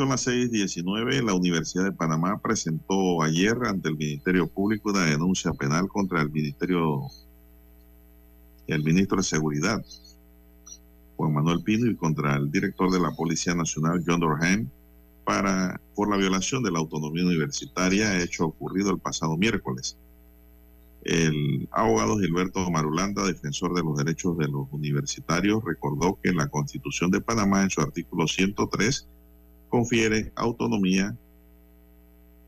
Son las 6:19. La Universidad de Panamá presentó ayer ante el Ministerio Público una denuncia penal contra el Ministerio, el ministro de Seguridad, Juan Manuel Pino, y contra el director de la Policía Nacional, John Dorham, para, por la violación de la autonomía universitaria hecho ocurrido el pasado miércoles. El abogado Gilberto Marulanda, defensor de los derechos de los universitarios, recordó que la Constitución de Panamá, en su artículo 103, confiere autonomía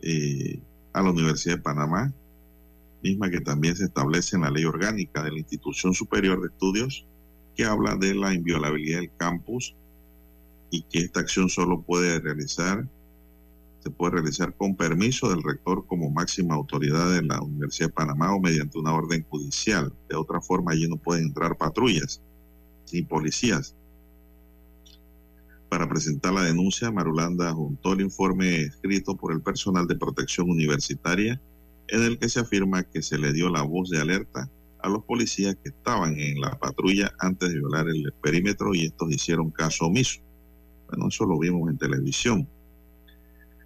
eh, a la Universidad de Panamá, misma que también se establece en la ley orgánica de la Institución Superior de Estudios, que habla de la inviolabilidad del campus y que esta acción solo puede realizar, se puede realizar con permiso del rector como máxima autoridad de la Universidad de Panamá o mediante una orden judicial. De otra forma, allí no pueden entrar patrullas ni policías. Para presentar la denuncia, Marulanda juntó el informe escrito por el personal de protección universitaria en el que se afirma que se le dio la voz de alerta a los policías que estaban en la patrulla antes de violar el perímetro y estos hicieron caso omiso. Bueno, eso lo vimos en televisión.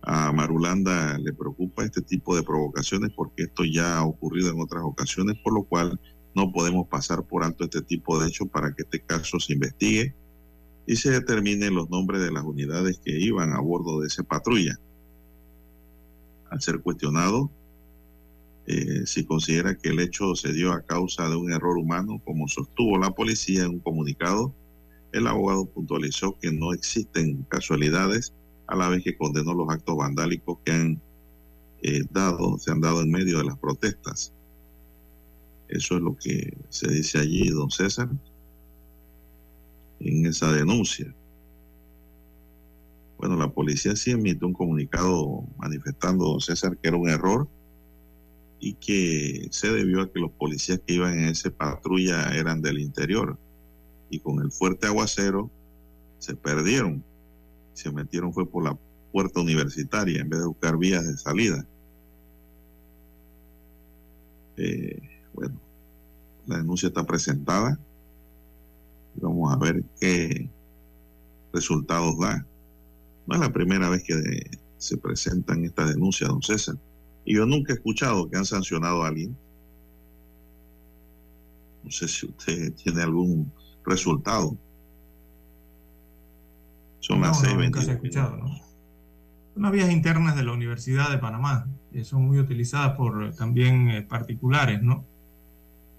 A Marulanda le preocupa este tipo de provocaciones porque esto ya ha ocurrido en otras ocasiones, por lo cual no podemos pasar por alto este tipo de hechos para que este caso se investigue y se determinen los nombres de las unidades que iban a bordo de esa patrulla. Al ser cuestionado, eh, si considera que el hecho se dio a causa de un error humano, como sostuvo la policía en un comunicado, el abogado puntualizó que no existen casualidades, a la vez que condenó los actos vandálicos que han eh, dado, se han dado en medio de las protestas. Eso es lo que se dice allí, don César en esa denuncia. Bueno, la policía sí emitió un comunicado manifestando, don César, que era un error y que se debió a que los policías que iban en esa patrulla eran del interior y con el fuerte aguacero se perdieron. Se metieron fue por la puerta universitaria en vez de buscar vías de salida. Eh, bueno, la denuncia está presentada Vamos a ver qué resultados da. No es la primera vez que se presentan estas denuncias, don César. Y yo nunca he escuchado que han sancionado a alguien. No sé si usted tiene algún resultado. Son las seis nunca se ha escuchado, ¿no? Son las vías internas de la Universidad de Panamá, que son muy utilizadas por también eh, particulares, ¿no?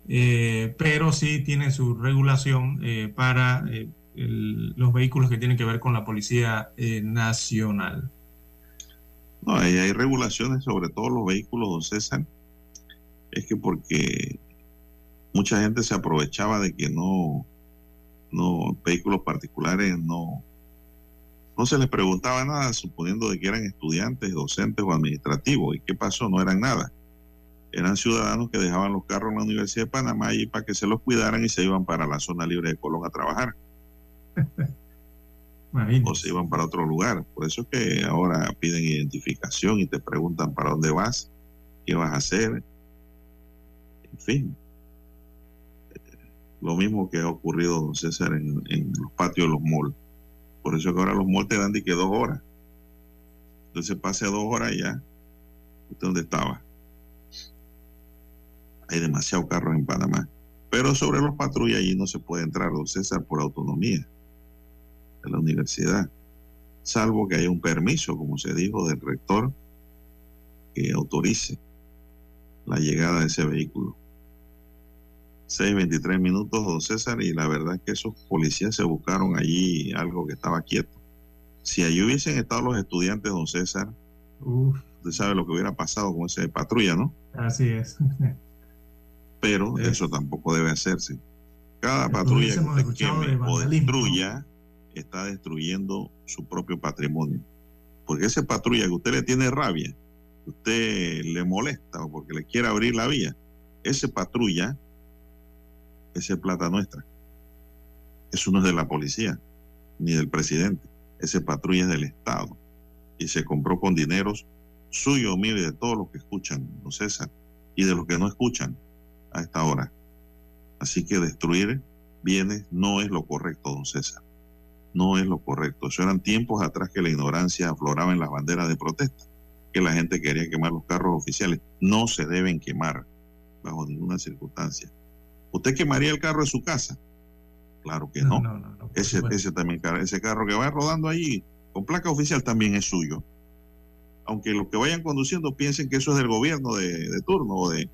Eh, pero sí tiene su regulación eh, para eh, los vehículos que tienen que ver con la Policía Nacional. No, hay, hay regulaciones sobre todos los vehículos, don César. Es que porque mucha gente se aprovechaba de que no, no, vehículos particulares no, no se les preguntaba nada, suponiendo de que eran estudiantes, docentes o administrativos. ¿Y qué pasó? No eran nada eran ciudadanos que dejaban los carros en la Universidad de Panamá y para que se los cuidaran y se iban para la zona libre de Colón a trabajar. o se iban para otro lugar. Por eso es que ahora piden identificación y te preguntan para dónde vas, qué vas a hacer. En fin. Lo mismo que ha ocurrido, don César, en, en los patios de los malls. Por eso es que ahora los malls te dan de que dos horas. Entonces pase dos horas ya. ¿Usted dónde estaba? Hay demasiados carros en Panamá. Pero sobre los patrullas allí no se puede entrar, don César, por autonomía de la universidad, salvo que haya un permiso, como se dijo, del rector que autorice la llegada de ese vehículo. 6.23 minutos, don César, y la verdad es que esos policías se buscaron allí algo que estaba quieto. Si allí hubiesen estado los estudiantes, don César, Uf, usted sabe lo que hubiera pasado con ese patrulla, ¿no? así es. Pero Es- eso tampoco debe hacerse. Cada patrulla que usted queme de o destruya está destruyendo su propio patrimonio. Porque ese patrulla que usted le tiene rabia, que usted le molesta o porque le quiere abrir la vía, ese patrulla, ese es plata nuestra. Eso no es de la policía ni del presidente. Ese patrulla es del Estado. Y se compró con dineros suyo, mío y de todos los que escuchan, don César, y de los que no escuchan a esta hora. Así que destruir bienes no es lo correcto, don César. No es lo correcto. Eso eran tiempos atrás que la ignorancia afloraba en las banderas de protesta, que la gente quería quemar los carros oficiales. No se deben quemar bajo ninguna circunstancia. ¿Usted quemaría el carro de su casa? Claro que no. No, no, no, por ese, ese también, ese carro que va rodando allí con placa oficial también es suyo. Aunque los que vayan conduciendo piensen que eso es del gobierno de, de turno o de,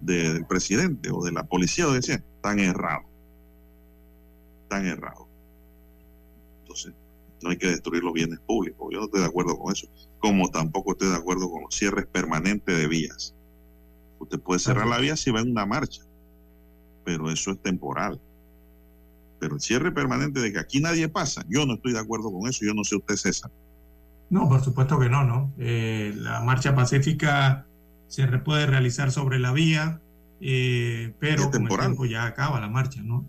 de- del presidente o de la policía o de sea, tan errado. Tan errado. Entonces, no hay que destruir los bienes públicos. Yo no estoy de acuerdo con eso. Como tampoco estoy de acuerdo con los cierres permanentes de vías. Usted puede cerrar la vía si va en una marcha, pero eso es temporal. Pero el cierre permanente de que aquí nadie pasa, yo no estoy de acuerdo con eso. Yo no sé usted, César. No, por supuesto que no, ¿no? Eh, la marcha pacífica se re- puede realizar sobre la vía, eh, pero con el tiempo ya acaba la marcha, ¿no?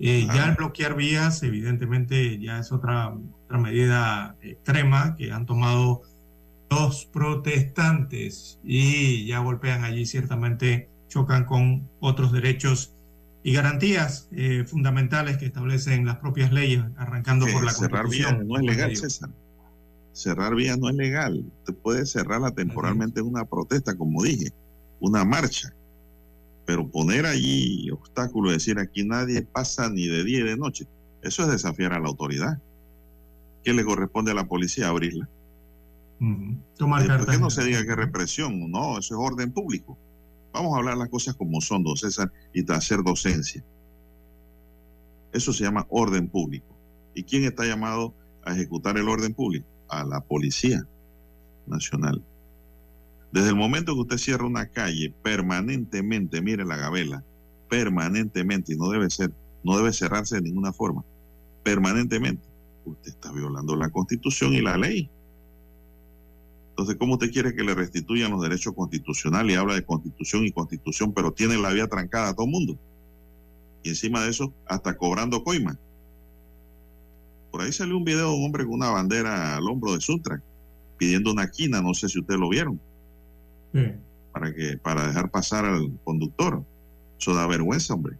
Eh, ya el bloquear vías, evidentemente, ya es otra, otra medida extrema que han tomado los protestantes y ya golpean allí, ciertamente chocan con otros derechos y garantías eh, fundamentales que establecen las propias leyes, arrancando por la Constitución. no es legal. César. Cerrar vías no es legal. Usted puede cerrarla temporalmente en una protesta, como dije, una marcha. Pero poner allí obstáculos, decir aquí nadie pasa ni de día ni de noche, eso es desafiar a la autoridad. ¿Qué le corresponde a la policía? Abrirla. Tomar Eh, ¿Por qué no se diga que represión? No, eso es orden público. Vamos a hablar las cosas como son, don César, y hacer docencia. Eso se llama orden público. ¿Y quién está llamado a ejecutar el orden público? A la Policía Nacional. Desde el momento que usted cierra una calle permanentemente, mire la gabela, permanentemente, y no debe ser, no debe cerrarse de ninguna forma, permanentemente, usted está violando la constitución y la ley. Entonces, ¿cómo usted quiere que le restituyan los derechos constitucionales? Y habla de constitución y constitución, pero tiene la vía trancada a todo el mundo. Y encima de eso, hasta cobrando coima. Por ahí salió un video de un hombre con una bandera al hombro de Sutra, pidiendo una quina, no sé si ustedes lo vieron, Sí. para, que, para dejar pasar al conductor. Eso da vergüenza, hombre.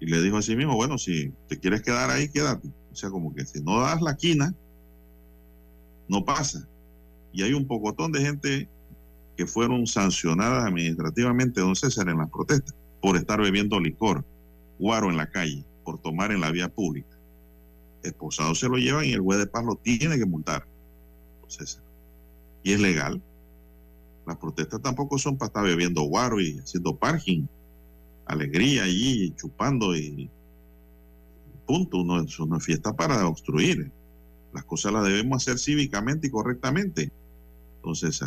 Y le dijo a sí mismo, bueno, si te quieres quedar ahí, quédate. O sea, como que si no das la quina, no pasa. Y hay un pocotón de gente que fueron sancionadas administrativamente, don César, en las protestas, por estar bebiendo licor, guaro en la calle, por tomar en la vía pública. Esposado se lo llevan y el juez de paz lo tiene que multar, César. Y es legal. Las protestas tampoco son para estar bebiendo guaro y haciendo parking. Alegría allí, chupando y punto. No, eso no es fiesta para obstruir. Las cosas las debemos hacer cívicamente y correctamente. Entonces,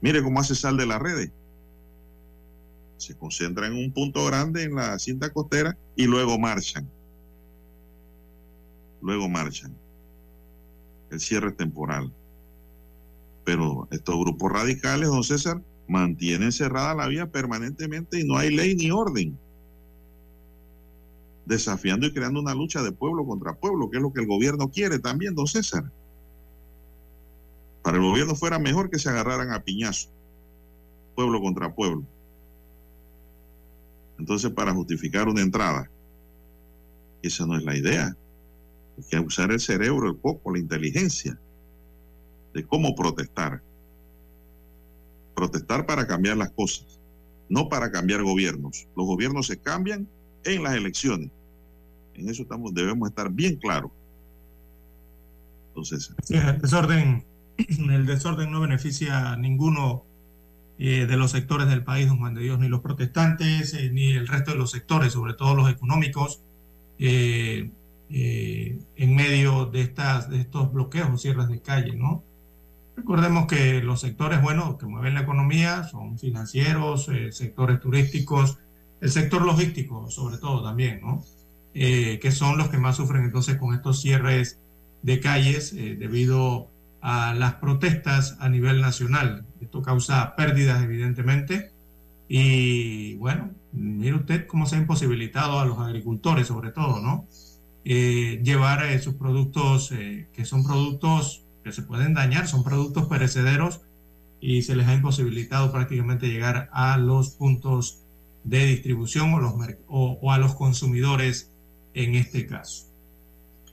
mire cómo hace sal de las redes. Se concentra en un punto grande en la cinta costera y luego marchan. Luego marchan. El cierre es temporal. Pero estos grupos radicales, don César, mantienen cerrada la vía permanentemente y no hay ley ni orden. Desafiando y creando una lucha de pueblo contra pueblo, que es lo que el gobierno quiere también, don César. Para el gobierno fuera mejor que se agarraran a piñazo, pueblo contra pueblo. Entonces, para justificar una entrada, esa no es la idea. Hay que usar el cerebro, el coco, la inteligencia de cómo protestar. Protestar para cambiar las cosas, no para cambiar gobiernos. Los gobiernos se cambian en las elecciones. En eso estamos, debemos estar bien claros. Entonces, el desorden, el desorden no beneficia a ninguno eh, de los sectores del país, don Juan de Dios, ni los protestantes, eh, ni el resto de los sectores, sobre todo los económicos, eh, eh, en medio de, estas, de estos bloqueos o cierres de calle, ¿no? Recordemos que los sectores, bueno, que mueven la economía son financieros, eh, sectores turísticos, el sector logístico, sobre todo también, ¿no? Eh, que son los que más sufren entonces con estos cierres de calles eh, debido a las protestas a nivel nacional. Esto causa pérdidas, evidentemente. Y bueno, mire usted cómo se ha imposibilitado a los agricultores, sobre todo, ¿no? Eh, llevar eh, sus productos, eh, que son productos que se pueden dañar, son productos perecederos y se les ha imposibilitado prácticamente llegar a los puntos de distribución o, los o, o a los consumidores en este caso.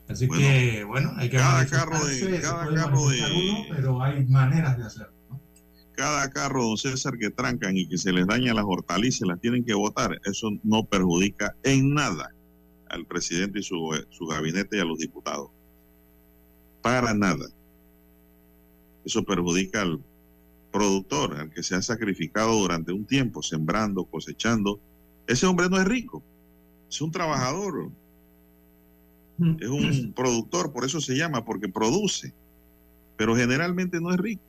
Así Bueno, que, bueno, hay que cada carro de- cada carro de- uno, pero hay maneras de hacerlo. cada carro, don César, que trancan y que se les daña las hortalizas, las tienen que votar, eso no perjudica en nada al presidente y su, su gabinete y a los diputados. Para nada. Eso perjudica al productor, al que se ha sacrificado durante un tiempo, sembrando, cosechando. Ese hombre no es rico, es un trabajador, es un productor, por eso se llama, porque produce, pero generalmente no es rico.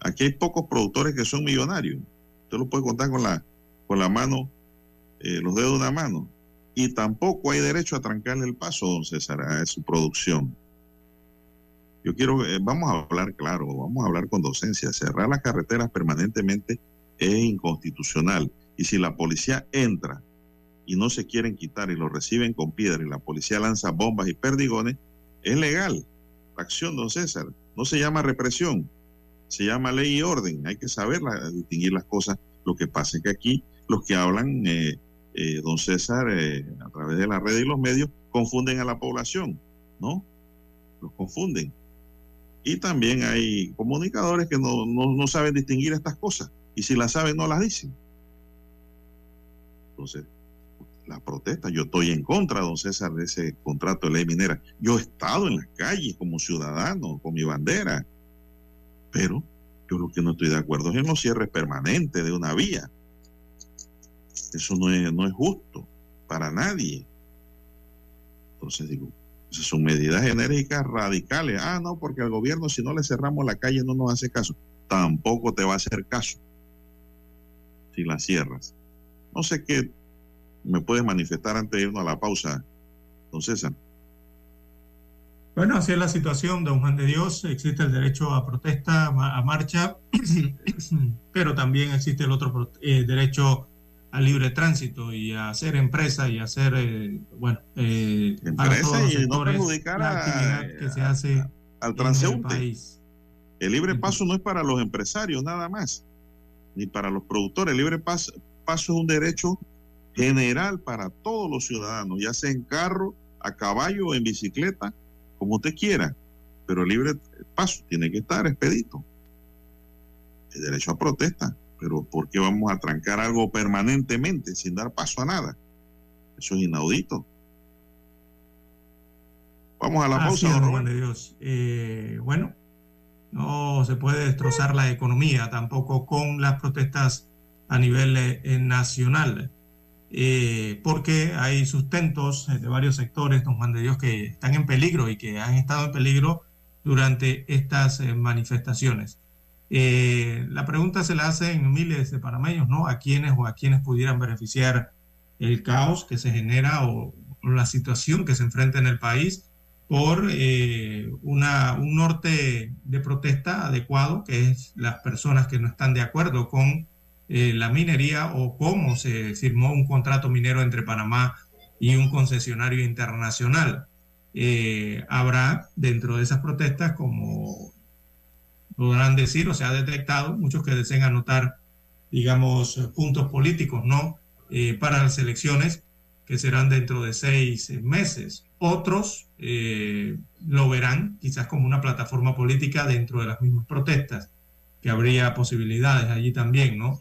Aquí hay pocos productores que son millonarios. Usted lo puede contar con la, con la mano, eh, los dedos de una mano. Y tampoco hay derecho a trancarle el paso, don César, a su producción. Yo quiero, eh, vamos a hablar claro, vamos a hablar con docencia. Cerrar las carreteras permanentemente es inconstitucional. Y si la policía entra y no se quieren quitar y lo reciben con piedra y la policía lanza bombas y perdigones, es legal la acción, don César. No se llama represión, se llama ley y orden. Hay que saber distinguir las cosas. Lo que pasa es que aquí los que hablan, eh, eh, don César, eh, a través de la red y los medios, confunden a la población, ¿no? Los confunden. Y también hay comunicadores que no, no, no saben distinguir estas cosas. Y si las saben, no las dicen. Entonces, la protesta, yo estoy en contra, don César, de ese contrato de ley minera. Yo he estado en las calles como ciudadano, con mi bandera, pero yo lo que no estoy de acuerdo es en los cierres permanentes de una vía. Eso no es, no es justo para nadie. Entonces digo, son medidas enérgicas radicales. Ah, no, porque al gobierno si no le cerramos la calle no nos hace caso. Tampoco te va a hacer caso si la cierras. No sé qué me puedes manifestar antes de irnos a la pausa, don César. Bueno, así es la situación, don Juan de Dios. Existe el derecho a protesta, a ma- a marcha, pero también existe el otro eh, derecho a libre tránsito y a hacer empresa y a hacer, eh, bueno, eh, para todos los no perjudicar la a- actividad que se hace al en el transeúnte. país. El libre paso no es para los empresarios nada más, ni para los productores. El libre paso, paso es un derecho general para todos los ciudadanos, ya sea en carro, a caballo o en bicicleta, como usted quiera. Pero el libre paso tiene que estar expedito. El derecho a protesta. Pero ¿por qué vamos a trancar algo permanentemente sin dar paso a nada? Eso es inaudito. Vamos a la Así pausa, don de Dios. Eh, bueno, no se puede destrozar la economía tampoco con las protestas a nivel eh, nacional, eh, porque hay sustentos de varios sectores, don Juan de Dios, que están en peligro y que han estado en peligro durante estas manifestaciones. Eh, la pregunta se la hacen miles de panameños, ¿no? A quienes o a quienes pudieran beneficiar el caos que se genera o, o la situación que se enfrenta en el país por eh, una, un norte de protesta adecuado, que es las personas que no están de acuerdo con eh, la minería o cómo se firmó un contrato minero entre Panamá y un concesionario internacional. Eh, habrá dentro de esas protestas, como podrán decir o se ha detectado, muchos que deseen anotar, digamos, puntos políticos, ¿no? para las elecciones que serán dentro de seis meses. Otros eh, lo verán quizás como una plataforma política dentro de las mismas protestas, que habría posibilidades allí también, ¿no?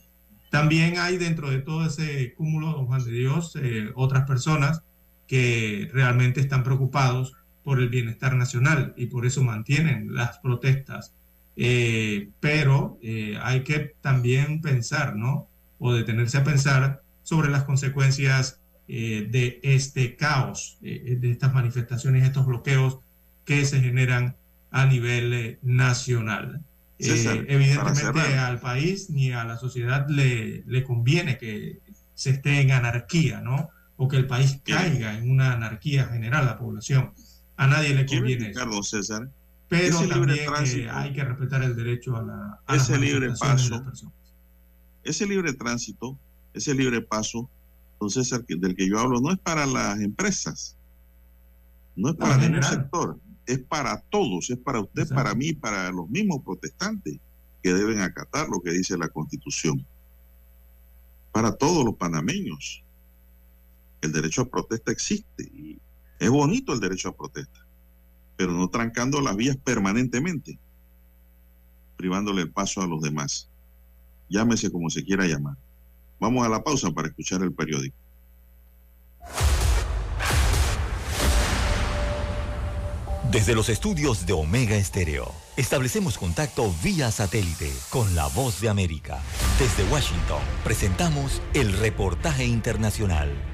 También hay dentro de todo ese cúmulo, don Juan de Dios, eh, otras personas que realmente están preocupados por el bienestar nacional y por eso mantienen las protestas. Eh, pero hay que también pensar, ¿no? O detenerse a pensar sobre las consecuencias eh, de este caos, eh, de estas manifestaciones, estos bloqueos que se generan a nivel eh, nacional. evidentemente al país ni a la sociedad le, le, conviene que se esté en anarquía, ¿no? O que el país caiga en una anarquía general, la población. A nadie le conviene eso. César, Pero también hay que respetar el derecho a la a ese libre paso. Ese libre tránsito, ese libre paso entonces, del que yo hablo no es para las empresas, no es para ningún sector, es para todos, es para usted, para mí, para los mismos protestantes que deben acatar lo que dice la Constitución. Para todos los panameños. El derecho a protesta existe y es bonito el derecho a protesta, pero no trancando las vías permanentemente, privándole el paso a los demás. Llámese como se quiera llamar. Vamos a la pausa para escuchar el periódico. Desde los estudios de Omega Estéreo, establecemos contacto vía satélite con la voz de América. Desde Washington, presentamos el reportaje internacional.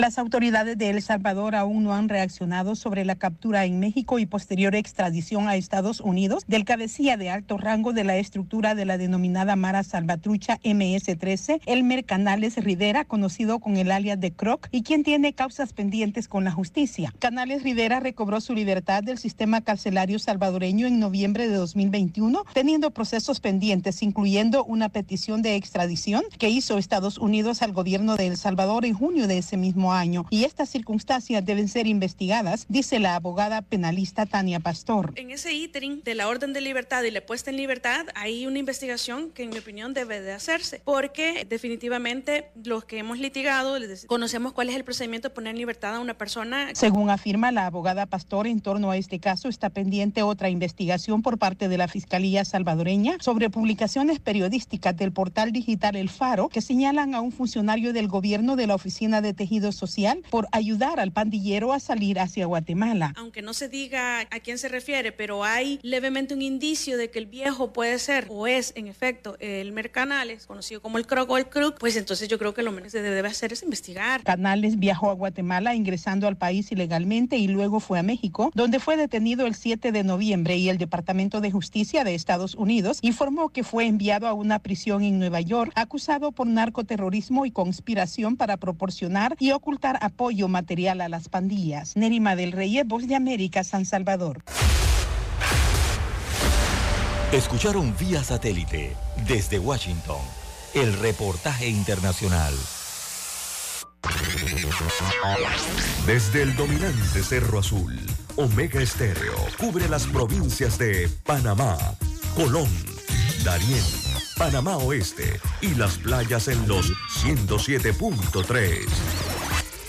Las autoridades de El Salvador aún no han reaccionado sobre la captura en México y posterior extradición a Estados Unidos del cabecilla de alto rango de la estructura de la denominada Mara Salvatrucha MS-13, Elmer Canales Rivera, conocido con el alias de Croc, y quien tiene causas pendientes con la justicia. Canales Rivera recobró su libertad del sistema carcelario salvadoreño en noviembre de 2021, teniendo procesos pendientes, incluyendo una petición de extradición que hizo Estados Unidos al gobierno de El Salvador en junio de ese mismo año y estas circunstancias deben ser investigadas, dice la abogada penalista Tania Pastor. En ese íterin de la orden de libertad y la puesta en libertad hay una investigación que en mi opinión debe de hacerse porque definitivamente los que hemos litigado conocemos cuál es el procedimiento de poner en libertad a una persona. Según afirma la abogada Pastor en torno a este caso está pendiente otra investigación por parte de la Fiscalía salvadoreña sobre publicaciones periodísticas del portal digital El Faro que señalan a un funcionario del gobierno de la Oficina de Tejidos social por ayudar al pandillero a salir hacia Guatemala. Aunque no se diga a quién se refiere, pero hay levemente un indicio de que el viejo puede ser o es en efecto el Mercanales, conocido como el Croc o el Crook, pues entonces yo creo que lo menos que se debe hacer es investigar. Canales viajó a Guatemala ingresando al país ilegalmente y luego fue a México, donde fue detenido el 7 de noviembre y el Departamento de Justicia de Estados Unidos informó que fue enviado a una prisión en Nueva York acusado por narcoterrorismo y conspiración para proporcionar y ocultar apoyo material a las pandillas. Nerima del Rey, Voz de América, San Salvador. Escucharon vía satélite desde Washington el reportaje internacional. Desde el dominante Cerro Azul, Omega Estéreo cubre las provincias de Panamá, Colón, Darién, Panamá Oeste y las playas en los 107.3.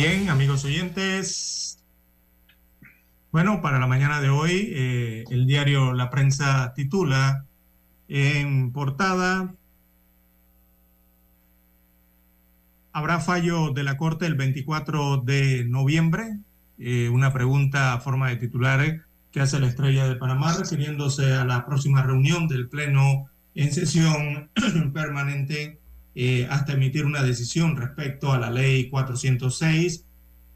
Bien, amigos oyentes. Bueno, para la mañana de hoy, eh, el diario La Prensa titula en portada, ¿habrá fallo de la Corte el 24 de noviembre? Eh, una pregunta a forma de titular que hace la estrella de Panamá refiriéndose a la próxima reunión del Pleno en sesión permanente eh, hasta emitir una decisión respecto a la ley 406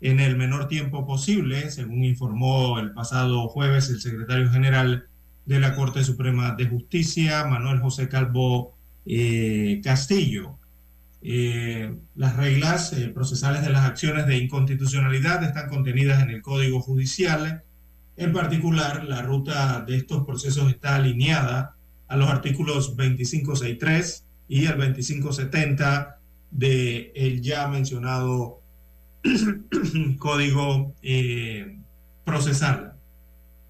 en el menor tiempo posible, según informó el pasado jueves el secretario general de la Corte Suprema de Justicia, Manuel José Calvo eh, Castillo. Eh, las reglas procesales de las acciones de inconstitucionalidad están contenidas en el Código Judicial. En particular, la ruta de estos procesos está alineada a los artículos 2563 y el 2570 de el ya mencionado Código eh, Procesal.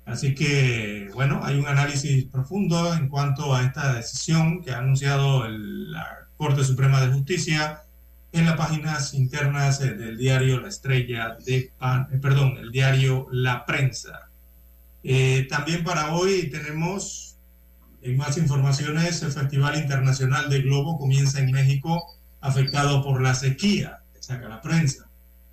Así que, bueno, hay un análisis profundo en cuanto a esta decisión que ha anunciado el, la Corte Suprema de Justicia en las páginas internas eh, del diario La Estrella de Pan, eh, perdón, el diario La Prensa. Eh, también para hoy tenemos en más informaciones, el Festival Internacional de Globo comienza en México afectado por la sequía, saca la prensa.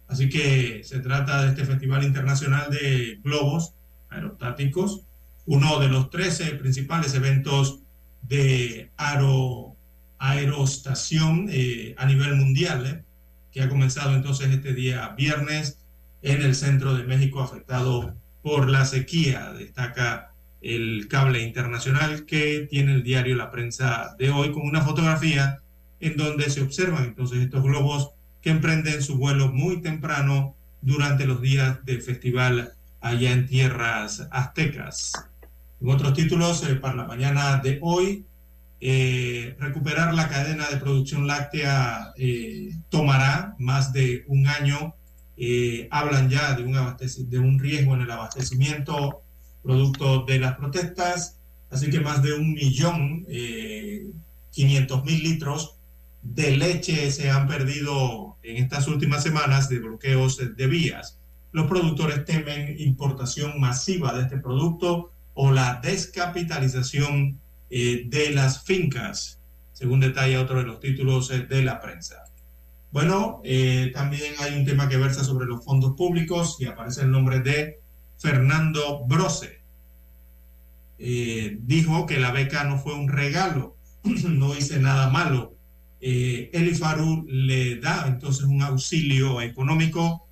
Así que se trata de este Festival Internacional de Globos Aerostáticos, uno de los 13 principales eventos de aero, aerostación eh, a nivel mundial, eh, que ha comenzado entonces este día viernes en el centro de México afectado por la sequía. Destaca el cable internacional que tiene el diario La Prensa de hoy con una fotografía en donde se observan entonces estos globos que emprenden su vuelo muy temprano durante los días del festival allá en tierras aztecas. En otros títulos, eh, para la mañana de hoy, eh, recuperar la cadena de producción láctea eh, tomará más de un año. Hablan ya de un, de un riesgo en el abastecimiento producto de las protestas, así que más de un millón quinientos mil litros de leche se han perdido en estas últimas semanas de bloqueos de vías. Los productores temen importación masiva de este producto o la descapitalización eh, de las fincas, según detalla otro de los títulos eh, de la prensa. Bueno, eh, también hay un tema que versa sobre los fondos públicos y aparece el nombre de Fernando Brose. dijo que la beca no fue un regalo, no hice nada malo, eh, el IFARU le da entonces un auxilio económico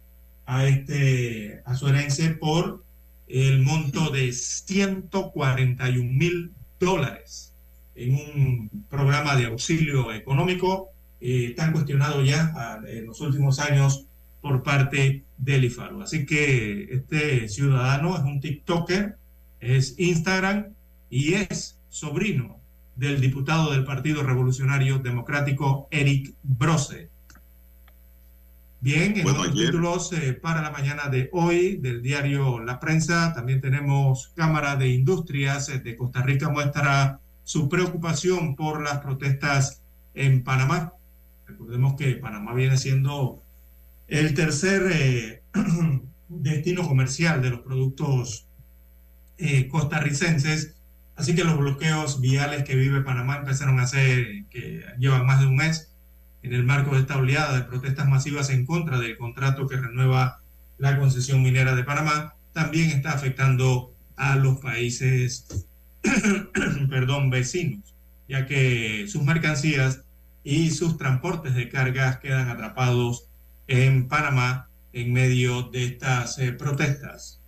a, este, a su herencia por el monto de 141 mil dólares en un programa de auxilio económico eh, tan cuestionado ya a, en los últimos años por parte del IFARU. Así que este ciudadano es un TikToker, es Instagram y es sobrino del diputado del Partido Revolucionario Democrático, Eric Brose. Bien, en bueno, los títulos eh, para la mañana de hoy del diario La Prensa, también tenemos Cámara de Industrias de Costa Rica muestra su preocupación por las protestas en Panamá. Recordemos que Panamá viene siendo el tercer eh, destino comercial de los productos eh, costarricenses Así que los bloqueos viales que vive Panamá empezaron a hacer, que llevan más de un mes, en el marco de esta oleada de protestas masivas en contra del contrato que renueva la concesión minera de Panamá, también está afectando a los países, perdón, vecinos, ya que sus mercancías y sus transportes de cargas quedan atrapados en Panamá en medio de estas eh, protestas.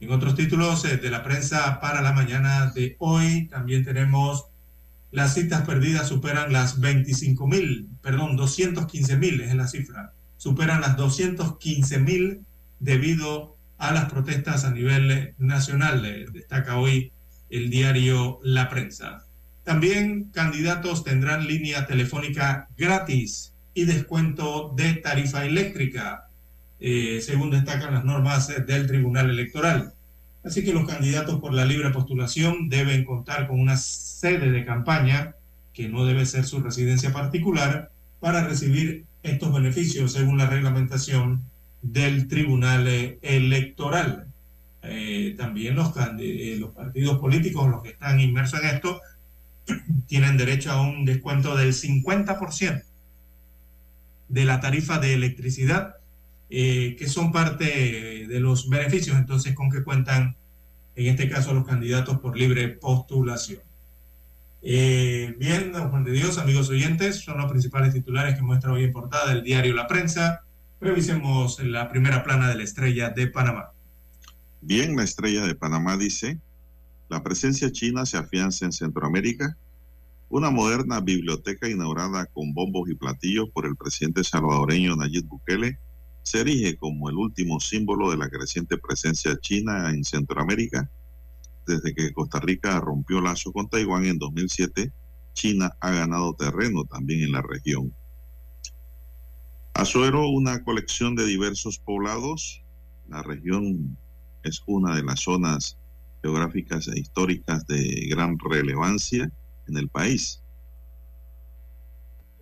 En otros títulos eh, de la prensa para la mañana de hoy también tenemos las citas perdidas superan las 25 mil, perdón, 215 mil es la cifra, superan las 215 mil debido a las protestas a nivel nacional. Destaca hoy el diario La Prensa. También candidatos tendrán línea telefónica gratis y descuento de tarifa eléctrica, eh, según destacan las normas del Tribunal Electoral. Así que los candidatos por la libre postulación deben contar con una sede de campaña, que no debe ser su residencia particular, para recibir estos beneficios según la reglamentación del Tribunal eh, Electoral. Eh, también eh, los partidos políticos, los que están inmersos en esto, tienen derecho a un descuento del 50% de la tarifa de electricidad, que son parte de los beneficios entonces con que cuentan, en este caso, los candidatos por libre postulación. Eh, bien, don Juan de Dios, amigos oyentes, son los principales titulares que muestra hoy en portada el diario La Prensa. Revisemos la primera plana de la estrella de Panamá. Bien, la estrella de Panamá dice, la presencia china se afianza en Centroamérica. Una moderna biblioteca inaugurada con bombos y platillos por el presidente salvadoreño Nayib Bukele se erige como el último símbolo de la creciente presencia china en Centroamérica desde que Costa Rica rompió lazo con Taiwán en 2007, China ha ganado terreno también en la región. Azuero, una colección de diversos poblados. La región es una de las zonas geográficas e históricas de gran relevancia en el país.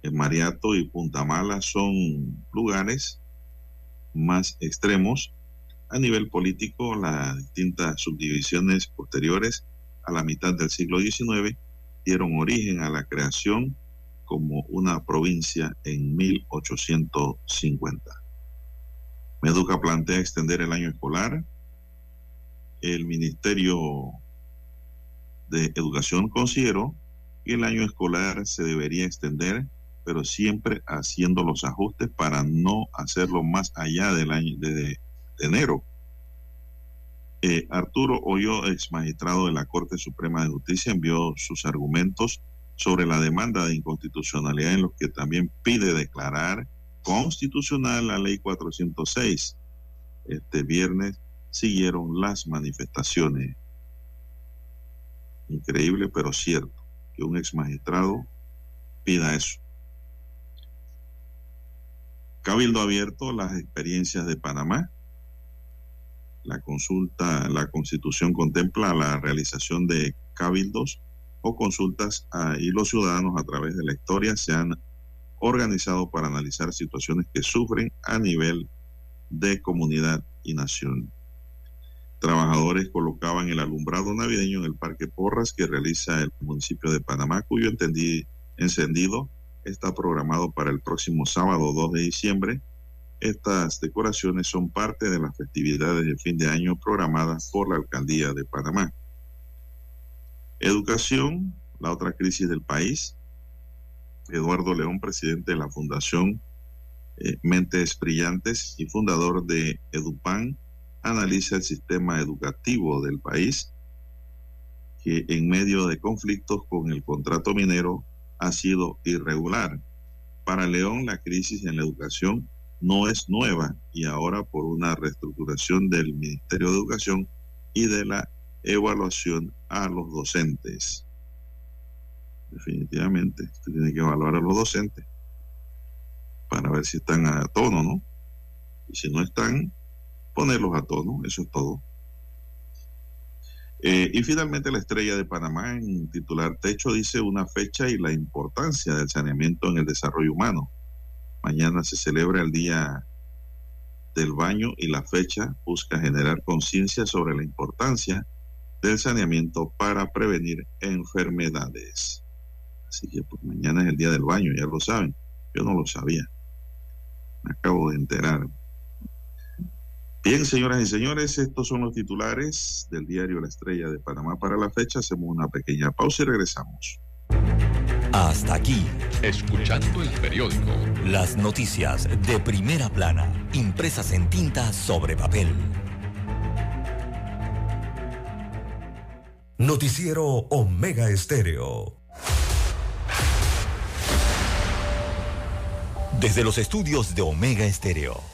En Mariato y Punta Mala son lugares más extremos a nivel político, las distintas subdivisiones posteriores a la mitad del siglo XIX dieron origen a la creación como una provincia en 1850. Meduca plantea extender el año escolar. El Ministerio de Educación consideró el año escolar se debería extender, pero siempre haciendo los ajustes para no hacerlo más allá del año de, enero. Eh, Arturo Hoyo, ex magistrado de la Corte Suprema de Justicia, envió sus argumentos sobre la demanda de inconstitucionalidad en los que también pide declarar constitucional la ley 406. Este viernes siguieron las manifestaciones. Increíble, pero cierto, un ex magistrado pida eso. Cabildo abierto las experiencias de Panamá la consulta, la constitución contempla la realización de cabildos o consultas y los ciudadanos a través de la historia se han organizado para analizar situaciones que sufren a nivel de comunidad y nación. Trabajadores colocaban el alumbrado navideño en el Parque Porras que realiza el municipio de Panamá, cuyo encendido está programado para el próximo sábado 2 de diciembre estas decoraciones son parte de las festividades de fin de año programadas por la Alcaldía de Panamá. Educación, la otra crisis del país. Eduardo León, presidente de la Fundación eh, Mentes Brillantes y fundador de EduPan, analiza el sistema educativo del país que en medio de conflictos con el contrato minero ha sido irregular. Para León, la crisis en la educación no es nueva y ahora por una reestructuración del Ministerio de Educación y de la evaluación a los docentes. Definitivamente, usted tiene que evaluar a los docentes para ver si están a tono, ¿no? Y si no están, ponerlos a tono, eso es todo. Eh, y finalmente la estrella de Panamá en titular Techo dice una fecha y la importancia del saneamiento en el desarrollo humano. Mañana se celebra el Día del Baño y la fecha busca generar conciencia sobre la importancia del saneamiento para prevenir enfermedades. Así que pues, mañana es el Día del Baño, ya lo saben. Yo no lo sabía. Me acabo de enterar. Bien, señoras y señores, estos son los titulares del diario La Estrella de Panamá para la fecha. Hacemos una pequeña pausa y regresamos. Hasta aquí, escuchando el periódico. Las noticias de primera plana, impresas en tinta sobre papel. Noticiero Omega Estéreo. Desde los estudios de Omega Estéreo,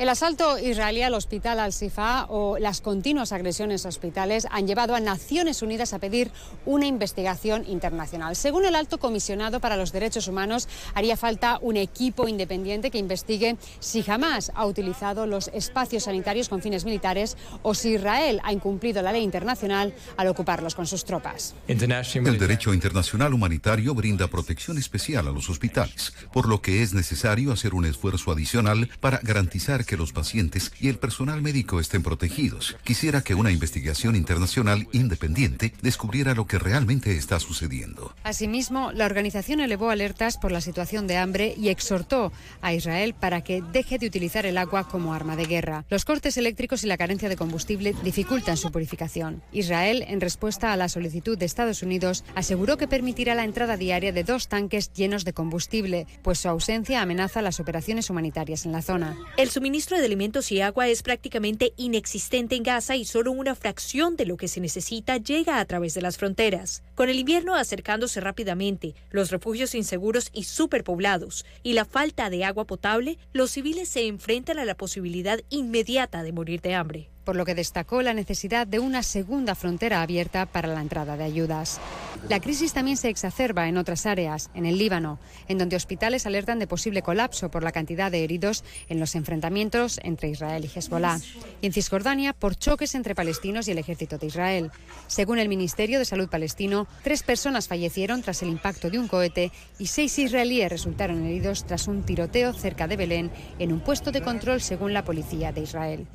El asalto israelí al hospital Al-Sifa o las continuas agresiones a hospitales han llevado a Naciones Unidas a pedir una investigación internacional. Según el alto comisionado para los derechos humanos, haría falta un equipo independiente que investigue si jamás ha utilizado los espacios sanitarios con fines militares o si Israel ha incumplido la ley internacional al ocuparlos con sus tropas. El derecho internacional humanitario brinda protección especial a los hospitales, por lo que es necesario hacer un esfuerzo adicional para garantizar que los pacientes y el personal médico estén protegidos. Quisiera que una investigación internacional independiente descubriera lo que realmente está sucediendo. Asimismo, la organización elevó alertas por la situación de hambre y exhortó a Israel para que deje de utilizar el agua como arma de guerra. Los cortes eléctricos y la carencia de combustible dificultan su purificación. Israel, en respuesta a la solicitud de Estados Unidos, aseguró que permitirá la entrada diaria de dos tanques llenos de combustible, pues su ausencia amenaza las operaciones humanitarias en la zona. El suministro de alimentos y agua es prácticamente inexistente en Gaza y solo una fracción de lo que se necesita llega a través de las fronteras. Con el invierno acercándose rápidamente, los refugios inseguros y superpoblados y la falta de agua potable, los civiles se enfrentan a la posibilidad inmediata de morir de hambre por lo que destacó la necesidad de una segunda frontera abierta para la entrada de ayudas. La crisis también se exacerba en otras áreas, en el Líbano, en donde hospitales alertan de posible colapso por la cantidad de heridos en los enfrentamientos entre Israel y Hezbollah, y en Cisjordania por choques entre palestinos y el ejército de Israel. Según el Ministerio de Salud palestino, tres personas fallecieron tras el impacto de un cohete y seis israelíes resultaron heridos tras un tiroteo cerca de Belén en un puesto de control según la policía de Israel.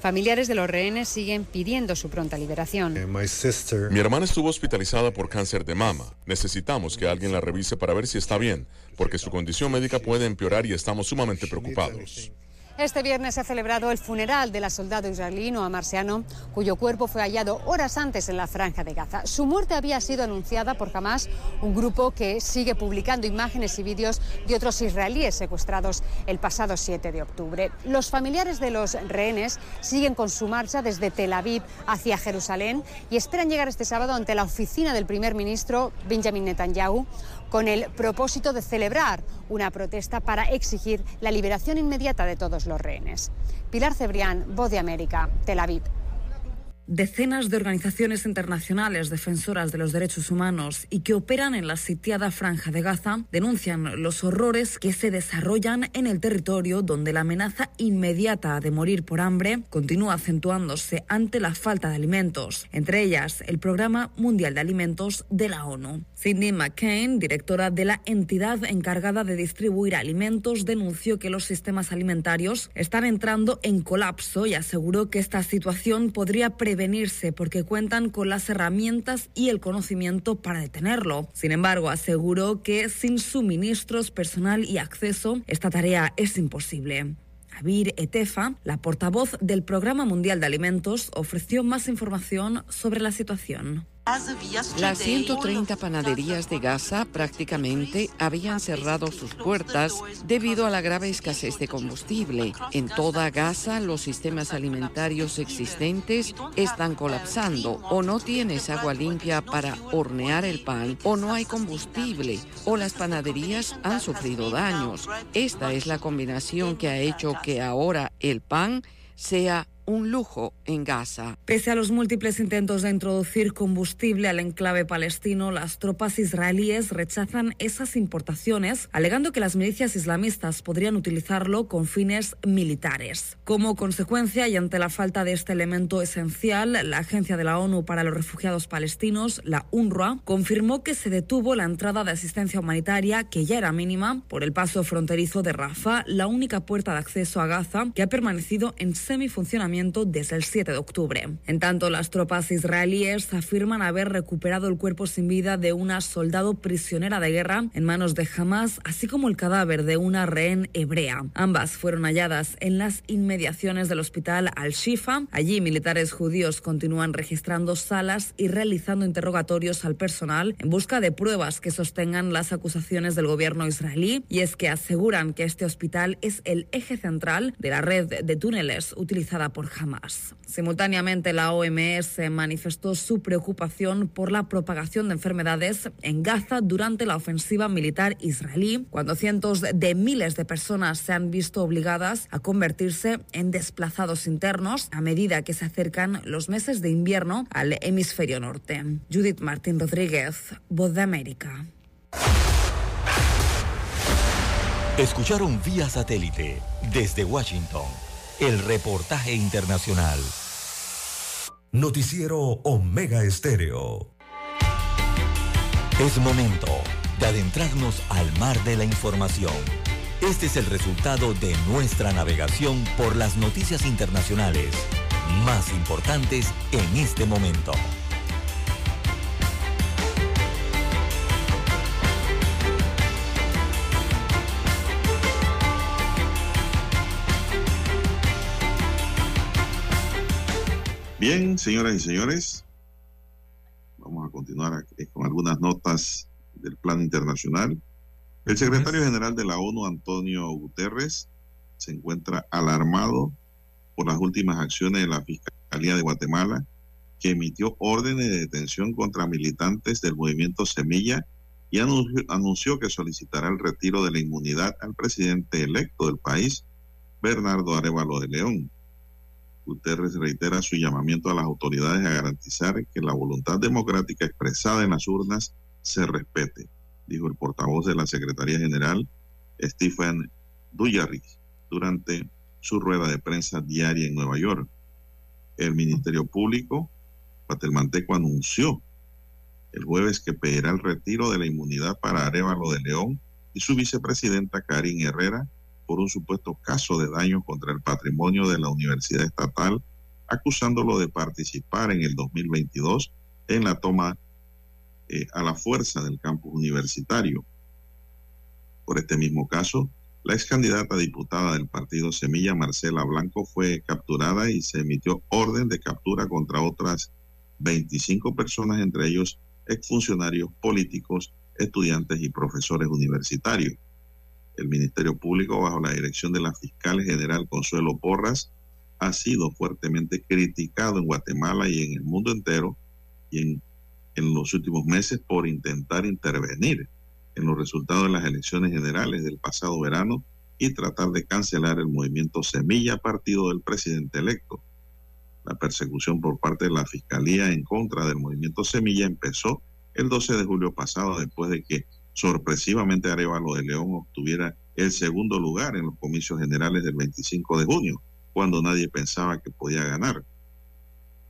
Familiares de los rehenes siguen pidiendo su pronta liberación. Mi hermana estuvo hospitalizada por cáncer de mama. Necesitamos que alguien la revise para ver si está bien, porque su condición médica puede empeorar y estamos sumamente preocupados. Este viernes se ha celebrado el funeral de la soldado israelí Noa Marciano, cuyo cuerpo fue hallado horas antes en la franja de Gaza. Su muerte había sido anunciada por Hamas, un grupo que sigue publicando imágenes y vídeos de otros israelíes secuestrados el pasado 7 de octubre. Los familiares de los rehenes siguen con su marcha desde Tel Aviv hacia Jerusalén y esperan llegar este sábado ante la oficina del primer ministro Benjamin Netanyahu con el propósito de celebrar una protesta para exigir la liberación inmediata de todos los rehenes. Pilar Cebrián, Voz de América, Tel Aviv. Decenas de organizaciones internacionales defensoras de los derechos humanos y que operan en la sitiada franja de Gaza denuncian los horrores que se desarrollan en el territorio donde la amenaza inmediata de morir por hambre continúa acentuándose ante la falta de alimentos, entre ellas el Programa Mundial de Alimentos de la ONU. Cindy McCain, directora de la entidad encargada de distribuir alimentos, denunció que los sistemas alimentarios están entrando en colapso y aseguró que esta situación podría prevenir prevenirse porque cuentan con las herramientas y el conocimiento para detenerlo. Sin embargo, aseguró que sin suministros, personal y acceso, esta tarea es imposible. Abir Etefa, la portavoz del Programa Mundial de Alimentos, ofreció más información sobre la situación. Las 130 panaderías de Gaza prácticamente habían cerrado sus puertas debido a la grave escasez de combustible. En toda Gaza los sistemas alimentarios existentes están colapsando o no tienes agua limpia para hornear el pan o no hay combustible o las panaderías han sufrido daños. Esta es la combinación que ha hecho que ahora el pan sea un lujo en Gaza. Pese a los múltiples intentos de introducir combustible al enclave palestino, las tropas israelíes rechazan esas importaciones, alegando que las milicias islamistas podrían utilizarlo con fines militares. Como consecuencia y ante la falta de este elemento esencial, la Agencia de la ONU para los Refugiados Palestinos, la UNRWA, confirmó que se detuvo la entrada de asistencia humanitaria, que ya era mínima, por el paso fronterizo de Rafah, la única puerta de acceso a Gaza que ha permanecido en semifuncionamiento desde el 7 de octubre. En tanto, las tropas israelíes afirman haber recuperado el cuerpo sin vida de una soldado prisionera de guerra en manos de Hamas, así como el cadáver de una rehén hebrea. Ambas fueron halladas en las inmediaciones del hospital Al-Shifa. Allí, militares judíos continúan registrando salas y realizando interrogatorios al personal en busca de pruebas que sostengan las acusaciones del gobierno israelí. Y es que aseguran que este hospital es el eje central de la red de túneles utilizada por Hamas. Simultáneamente, la OMS manifestó su preocupación por la propagación de enfermedades en Gaza durante la ofensiva militar israelí, cuando cientos de miles de personas se han visto obligadas a convertirse en desplazados internos a medida que se acercan los meses de invierno al hemisferio norte. Judith Martín Rodríguez, Voz de América. Escucharon vía satélite desde Washington el reportaje internacional. Noticiero Omega Estéreo. Es momento de adentrarnos al mar de la información. Este es el resultado de nuestra navegación por las noticias internacionales más importantes en este momento. Bien, señoras y señores, vamos a continuar con algunas notas del plano internacional. El secretario general de la ONU, Antonio Guterres, se encuentra alarmado por las últimas acciones de la Fiscalía de Guatemala, que emitió órdenes de detención contra militantes del movimiento Semilla y anunció, anunció que solicitará el retiro de la inmunidad al presidente electo del país, Bernardo Arevalo de León. Guterres reitera su llamamiento a las autoridades a garantizar que la voluntad democrática expresada en las urnas se respete, dijo el portavoz de la Secretaría General, Stephen Dujarric, durante su rueda de prensa diaria en Nueva York. El Ministerio Público guatemalteco anunció el jueves que pedirá el retiro de la inmunidad para Arevalo de León y su vicepresidenta Karin Herrera por un supuesto caso de daño contra el patrimonio de la Universidad Estatal, acusándolo de participar en el 2022 en la toma eh, a la fuerza del campus universitario. Por este mismo caso, la ex candidata diputada del partido Semilla, Marcela Blanco, fue capturada y se emitió orden de captura contra otras 25 personas, entre ellos exfuncionarios políticos, estudiantes y profesores universitarios. El Ministerio Público, bajo la dirección de la fiscal general Consuelo Porras, ha sido fuertemente criticado en Guatemala y en el mundo entero y en, en los últimos meses por intentar intervenir en los resultados de las elecciones generales del pasado verano y tratar de cancelar el movimiento Semilla, partido del presidente electo. La persecución por parte de la Fiscalía en contra del movimiento Semilla empezó el 12 de julio pasado, después de que sorpresivamente Arevalo de León obtuviera el segundo lugar en los comicios generales del 25 de junio, cuando nadie pensaba que podía ganar.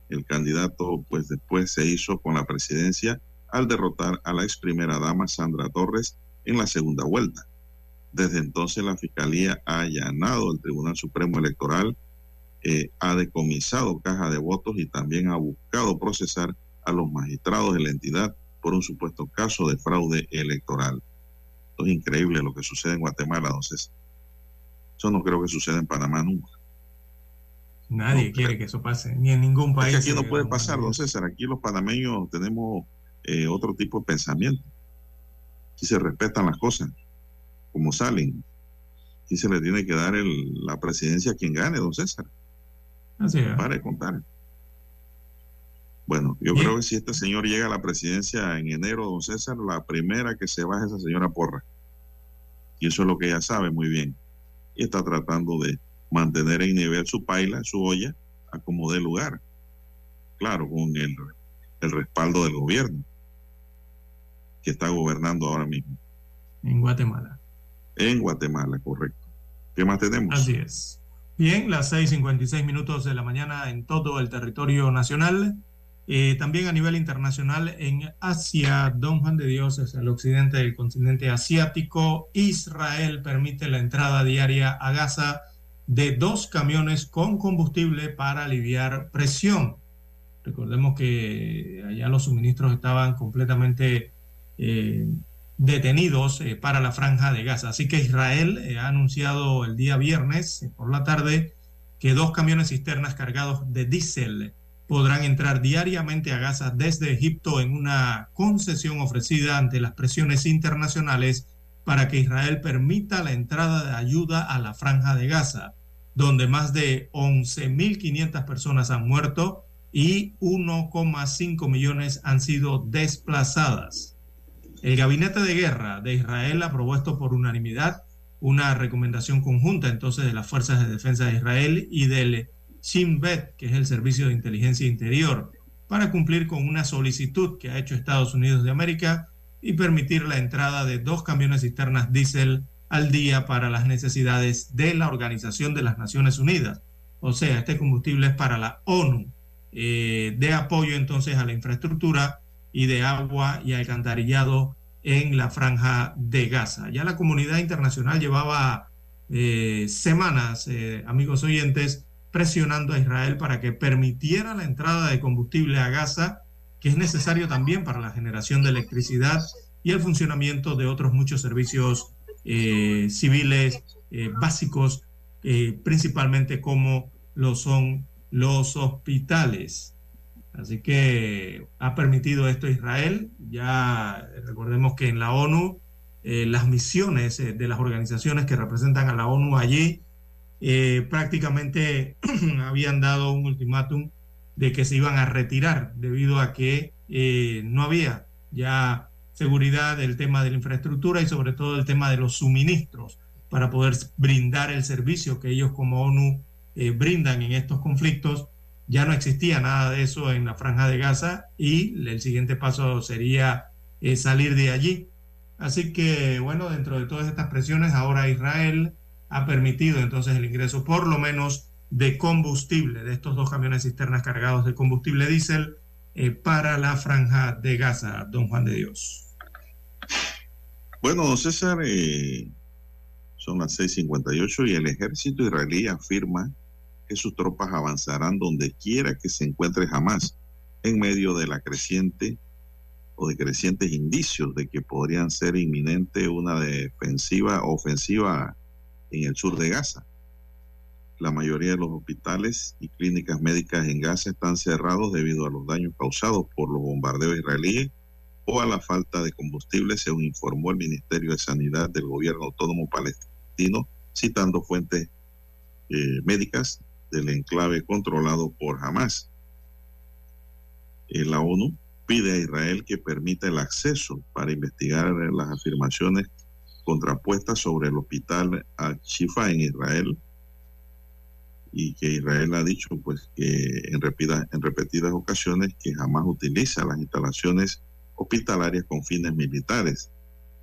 El candidato, pues después se hizo con la presidencia al derrotar a la ex primera dama Sandra Torres en la segunda vuelta. Desde entonces la Fiscalía ha allanado el Tribunal Supremo Electoral, eh, ha decomisado caja de votos y también ha buscado procesar a los magistrados de la entidad por un supuesto caso de fraude electoral. Esto es increíble lo que sucede en Guatemala, entonces. Eso no creo que suceda en Panamá nunca. Nadie No, quiere que eso pase, ni en ningún país. Es que aquí no eh, puede pasar, don César. Aquí los panameños tenemos eh, otro tipo de pensamiento. Aquí se respetan las cosas como salen. Aquí se le tiene que dar el- la presidencia a quien gane, don César. Así es. Para de contar. Bueno, yo creo que si este señor llega a la presidencia en enero, don César, la primera que se va es esa señora Porra. Y eso es lo que ella sabe muy bien. Y está tratando de mantener en nivel su paila, su olla, a como dé lugar. Claro, con el, el respaldo del gobierno que está gobernando ahora mismo. En Guatemala. En Guatemala, correcto. ¿Qué más tenemos? Así es. Bien, las 6:56 minutos de la mañana en todo el territorio nacional. Eh, también a nivel internacional en Asia, Don Juan de Dios es el occidente del continente asiático. Israel permite la entrada diaria a Gaza de dos camiones con combustible para aliviar presión. Recordemos que allá los suministros estaban completamente eh, detenidos eh, para la franja de Gaza. Así que Israel ha anunciado el día viernes por la tarde que dos camiones cisternas cargados de diésel podrán entrar diariamente a Gaza desde Egipto en una concesión ofrecida ante las presiones internacionales para que Israel permita la entrada de ayuda a la franja de Gaza, donde más de 11.500 personas han muerto y 1,5 millones han sido desplazadas. El Gabinete de Guerra de Israel aprobó esto por unanimidad, una recomendación conjunta entonces de las Fuerzas de Defensa de Israel y del Shin que es el Servicio de Inteligencia Interior, para cumplir con una solicitud que ha hecho Estados Unidos de América y permitir la entrada de dos camiones cisternas diésel al día para las necesidades de la Organización de las Naciones Unidas. O sea, este combustible es para la ONU, eh, de apoyo entonces a la infraestructura y de agua y alcantarillado en la franja de Gaza. Ya la comunidad internacional llevaba eh, semanas, eh, amigos oyentes, presionando a Israel para que permitiera la entrada de combustible a Gaza, que es necesario también para la generación de electricidad y el funcionamiento de otros muchos servicios eh, civiles eh, básicos, eh, principalmente como lo son los hospitales. Así que ha permitido esto Israel. Ya recordemos que en la ONU las misiones de las organizaciones que representan a la ONU allí eh, prácticamente habían dado un ultimátum de que se iban a retirar debido a que no había ya seguridad del tema de la infraestructura y sobre todo el tema de los suministros para poder brindar el servicio que ellos como ONU brindan en estos conflictos ya no existía nada de eso en la franja de Gaza y el siguiente paso sería eh, salir de allí. Así que, bueno, dentro de todas estas presiones, ahora Israel ha permitido entonces el ingreso por lo menos de combustible, de estos dos camiones cisternas cargados de combustible diésel eh, para la franja de Gaza, don Juan de Dios. Bueno, César, eh, son las 6.58 y el ejército israelí afirma que sus tropas avanzarán donde quiera que se encuentre jamás, en medio de la creciente o de crecientes indicios de que podrían ser inminente una defensiva ofensiva en el sur de Gaza. La mayoría de los hospitales y clínicas médicas en Gaza están cerrados debido a los daños causados por los bombardeos israelíes o a la falta de combustible, según informó el Ministerio de Sanidad del Gobierno Autónomo Palestino, citando fuentes eh, médicas del enclave controlado por Hamas. La ONU pide a Israel que permita el acceso para investigar las afirmaciones contrapuestas sobre el hospital Al-Shifa en Israel y que Israel ha dicho pues que en repetidas, en repetidas ocasiones que jamás utiliza las instalaciones hospitalarias con fines militares,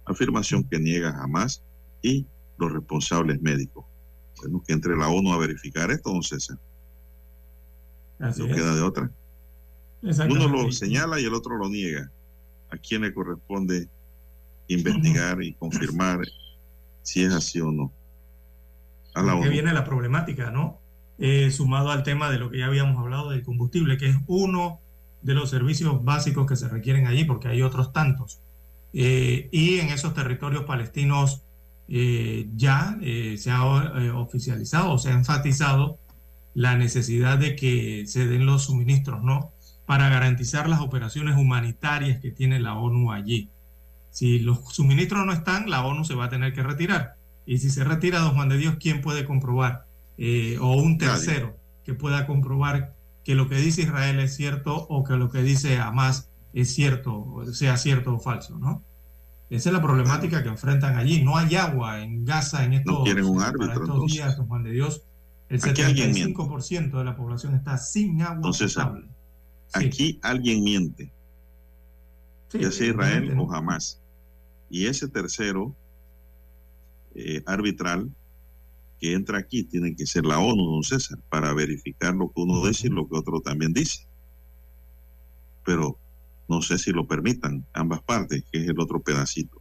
afirmación que niega jamás y los responsables médicos. Bueno, que entre la ONU a verificar esto, don César. Así no es. queda de otra. Uno lo señala y el otro lo niega. ¿A quién le corresponde investigar y confirmar si es así o no? A la que viene la problemática, ¿no? Eh, sumado al tema de lo que ya habíamos hablado del combustible, que es uno de los servicios básicos que se requieren allí, porque hay otros tantos. Eh, y en esos territorios palestinos eh, ya eh, se ha oficializado se ha enfatizado la necesidad de que se den los suministros, ¿no? Para garantizar las operaciones humanitarias que tiene la ONU allí. Si los suministros no están, la ONU se va a tener que retirar. Y si se retira, don Juan de Dios, ¿quién puede comprobar? Eh, o un tercero que pueda comprobar que lo que dice Israel es cierto o que lo que dice Hamas es cierto, sea cierto o falso, ¿no? Esa es la problemática que enfrentan allí. No hay agua en Gaza en estos, No quieren un para árbitro, estos entonces. días, don Juan de Dios. El Aquí alguien miente. 75% de la población está sin agua Entonces, potable. Aquí alguien miente, Sí, ya sea Israel o jamás. Y ese tercero eh, arbitral que entra aquí tiene que ser la ONU, don César, para verificar lo que uno dice y lo que otro también dice. Pero no sé si lo permitan ambas partes, que es el otro pedacito.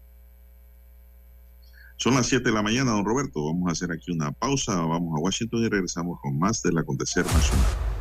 Son las 7 de la mañana, don Roberto. Vamos a hacer aquí una pausa. Vamos a Washington y regresamos con más del acontecer nacional.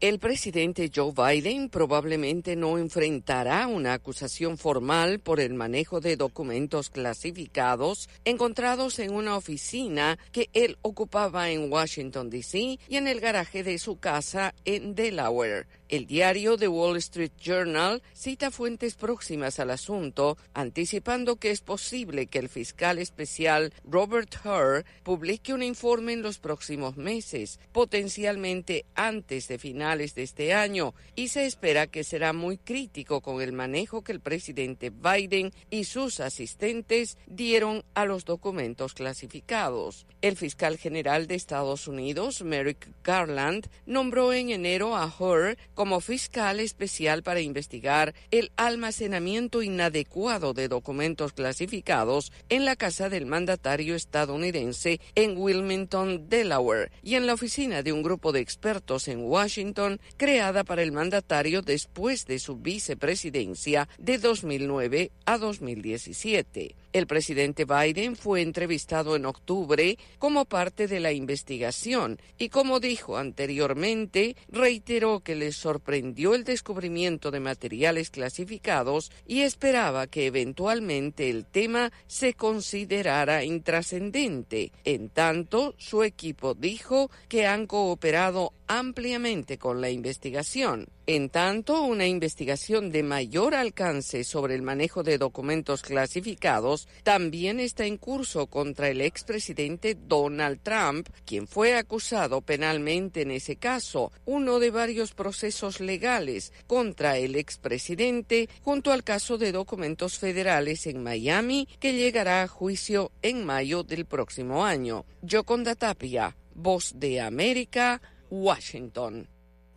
El presidente Joe Biden probablemente no enfrentará una acusación formal por el manejo de documentos clasificados encontrados en una oficina que él ocupaba en Washington, D.C. y en el garaje de su casa en Delaware. El diario The Wall Street Journal cita fuentes próximas al asunto, anticipando que es posible que el fiscal especial Robert Hur publique un informe en los próximos meses, potencialmente antes de finales de este año, y se espera que será muy crítico con el manejo que el presidente Biden y sus asistentes dieron a los documentos clasificados. El fiscal general de Estados Unidos, Merrick Garland, nombró en enero a Hur como fiscal especial para investigar el almacenamiento inadecuado de documentos clasificados en la casa del mandatario estadounidense en Wilmington, Delaware, y en la oficina de un grupo de expertos en Washington creada para el mandatario después de su vicepresidencia de 2009 a 2017. El presidente Biden fue entrevistado en octubre como parte de la investigación y como dijo anteriormente, reiteró que le sorprendió el descubrimiento de materiales clasificados y esperaba que eventualmente el tema se considerara intrascendente. En tanto, su equipo dijo que han cooperado ampliamente con la investigación. En tanto, una investigación de mayor alcance sobre el manejo de documentos clasificados también está en curso contra el expresidente Donald Trump, quien fue acusado penalmente en ese caso, uno de varios procesos legales contra el expresidente junto al caso de documentos federales en Miami que llegará a juicio en mayo del próximo año. Yoconda Tapia, Voz de América, Washington.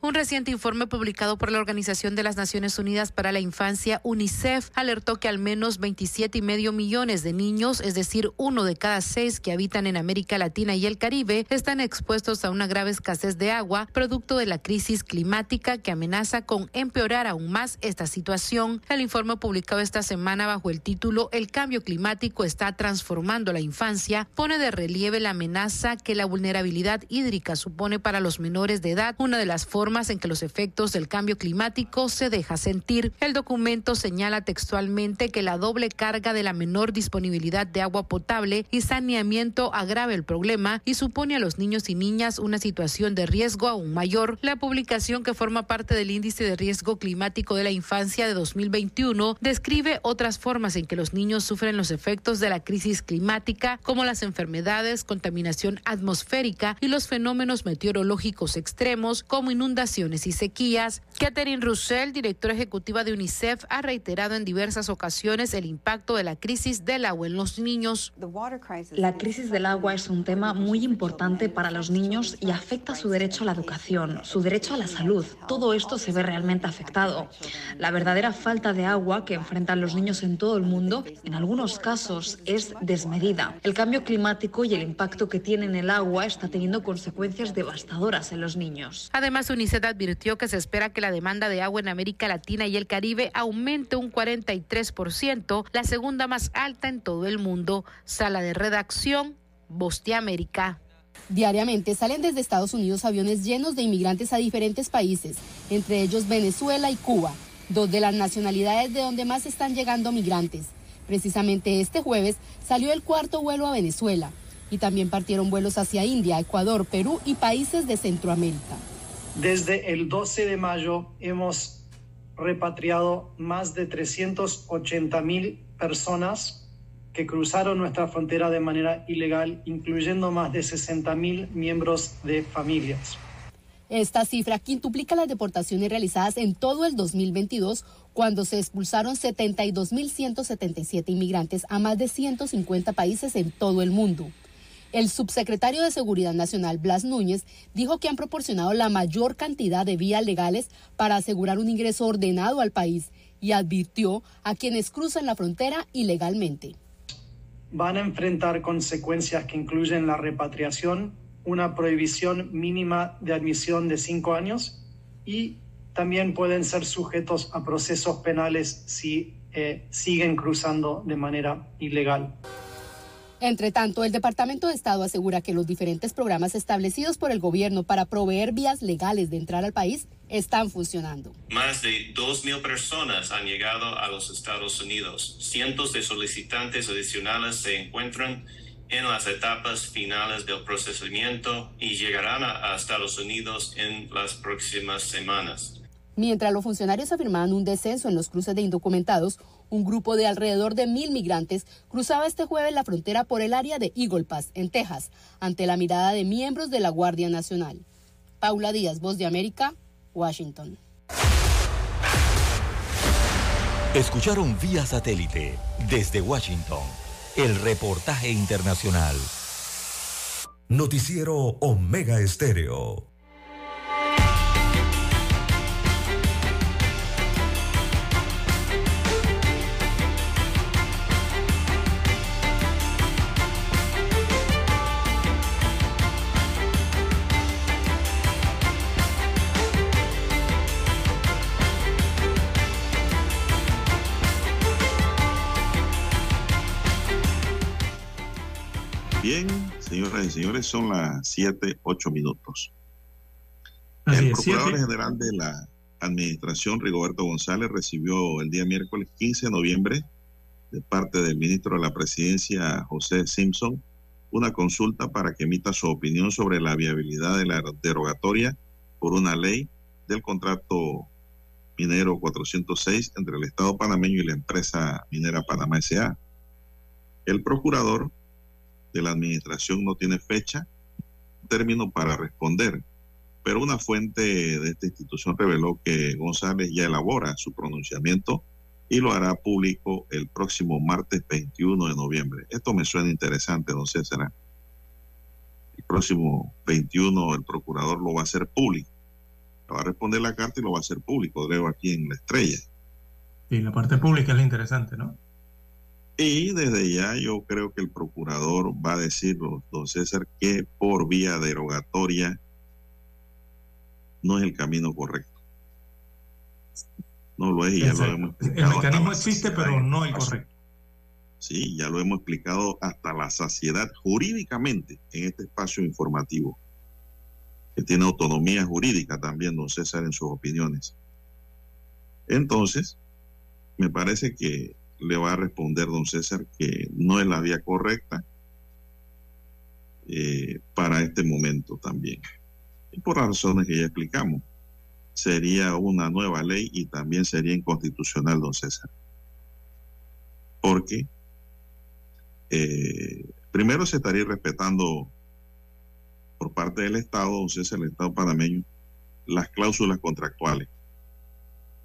Un reciente informe publicado por la Organización de las Naciones Unidas para la Infancia, UNICEF, alertó que al menos 27 y medio millones de niños, es decir, uno de cada seis que habitan en América Latina y el Caribe, están expuestos a una grave escasez de agua, producto de la crisis climática que amenaza con empeorar aún más esta situación. El informe publicado esta semana bajo el título El cambio climático está transformando la infancia pone de relieve la amenaza que la vulnerabilidad hídrica supone para los menores de edad, una de las formas en que los efectos del cambio climático se deja sentir. El documento señala textualmente que la doble carga de la menor disponibilidad de agua potable y saneamiento agrava el problema y supone a los niños y niñas una situación de riesgo aún mayor. La publicación que forma parte del índice de riesgo climático de la infancia de 2021 describe otras formas en que los niños sufren los efectos de la crisis climática, como las enfermedades, contaminación atmosférica y los fenómenos meteorológicos extremos como inundaciones y sequías. Catherine Russell, directora ejecutiva de UNICEF, ha reiterado en diversas ocasiones el impacto de la crisis del agua en los niños. La crisis del agua es un tema muy importante para los niños y afecta su derecho a la educación, su derecho a la salud. Todo esto se ve realmente afectado. La verdadera falta de agua que enfrentan los niños en todo el mundo, en algunos casos, es desmedida. El cambio climático y el impacto que tiene en el agua está teniendo consecuencias devastadoras en los niños. Además, UNICEF advirtió que se espera que la demanda de agua en América Latina y el Caribe aumente un 43%, la segunda más alta en todo el mundo. Sala de redacción, Voz América. Diariamente salen desde Estados Unidos aviones llenos de inmigrantes a diferentes países, entre ellos Venezuela y Cuba, dos de las nacionalidades de donde más están llegando migrantes. Precisamente este jueves salió el cuarto vuelo a Venezuela y también partieron vuelos hacia India, Ecuador, Perú y países de Centroamérica. Desde el 12 de mayo hemos repatriado más de 380 mil personas que cruzaron nuestra frontera de manera ilegal, incluyendo más de 60 mil miembros de familias. Esta cifra quintuplica las deportaciones realizadas en todo el 2022, cuando se expulsaron 72.177 inmigrantes a más de 150 países en todo el mundo. El subsecretario de Seguridad Nacional, Blas Núñez, dijo que han proporcionado la mayor cantidad de vías legales para asegurar un ingreso ordenado al país y advirtió a quienes cruzan la frontera ilegalmente. Van a enfrentar consecuencias que incluyen la repatriación, una prohibición mínima de admisión de cinco años y también pueden ser sujetos a procesos penales si eh, siguen cruzando de manera ilegal. Entre tanto, el Departamento de Estado asegura que los diferentes programas establecidos por el gobierno para proveer vías legales de entrar al país están funcionando. Más de 2.000 personas han llegado a los Estados Unidos. Cientos de solicitantes adicionales se encuentran en las etapas finales del procesamiento y llegarán a, Estados Unidos en las próximas semanas. Mientras los funcionarios afirmaban un descenso en los cruces de indocumentados, un grupo de alrededor de mil migrantes cruzaba este jueves la frontera por el área de Eagle Pass, en Texas, ante la mirada de miembros de la Guardia Nacional. Paula Díaz, Voz de América, Washington. Escucharon vía satélite desde Washington el reportaje internacional. Noticiero Omega Estéreo. Señoras y señores, son las 7, 8 minutos. el Procurador General de la Administración, Rigoberto González, recibió el día miércoles 15 de noviembre de parte del ministro de la Presidencia, José Simpson, una consulta para que emita su opinión sobre la viabilidad de la derogatoria por una ley del contrato minero 406 entre el Estado panameño y la empresa minera Panamá S.A. El procurador de la administración no tiene fecha, término para responder, pero una fuente de esta institución reveló que González ya elabora su pronunciamiento y lo hará público el próximo martes 21 de noviembre. Esto me suena interesante, don César. El próximo 21 el procurador lo va a hacer público. va a responder la carta y lo va a hacer público, creo, aquí en la estrella. Sí, la parte pública es la interesante, ¿no? Y desde ya yo creo que el procurador va a decir, don César, que por vía derogatoria no es el camino correcto. No lo es y ya lo hemos explicado. El mecanismo existe, pero no el correcto. Sí, ya lo hemos explicado hasta la saciedad jurídicamente en este espacio informativo, que tiene autonomía jurídica también, don César, en sus opiniones. Entonces, me parece que le va a responder don César que no es la vía correcta eh, para este momento también. Y por las razones que ya explicamos, sería una nueva ley y también sería inconstitucional, don César. Porque eh, primero se estaría respetando por parte del Estado, don César, el Estado panameño, las cláusulas contractuales.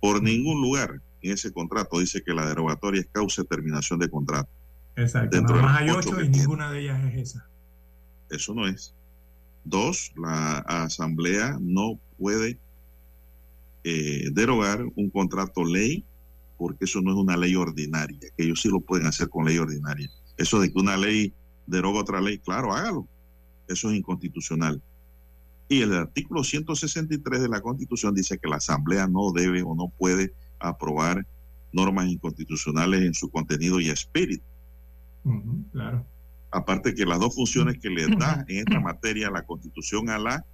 Por ningún lugar en ese contrato dice que la derogatoria es causa de terminación de contrato. Exacto. Dentro más hay ocho y ninguna de ellas es esa. Eso no es. Dos, la asamblea no puede eh, derogar un contrato ley porque eso no es una ley ordinaria, que ellos sí lo pueden hacer con ley ordinaria. Eso de que una ley deroga otra ley, claro, hágalo. Eso es inconstitucional. Y el artículo 163 de la Constitución dice que la Asamblea no debe o no puede aprobar normas inconstitucionales en su contenido y espíritu. claro. Aparte que las dos funciones que le da en esta materia la Constitución a la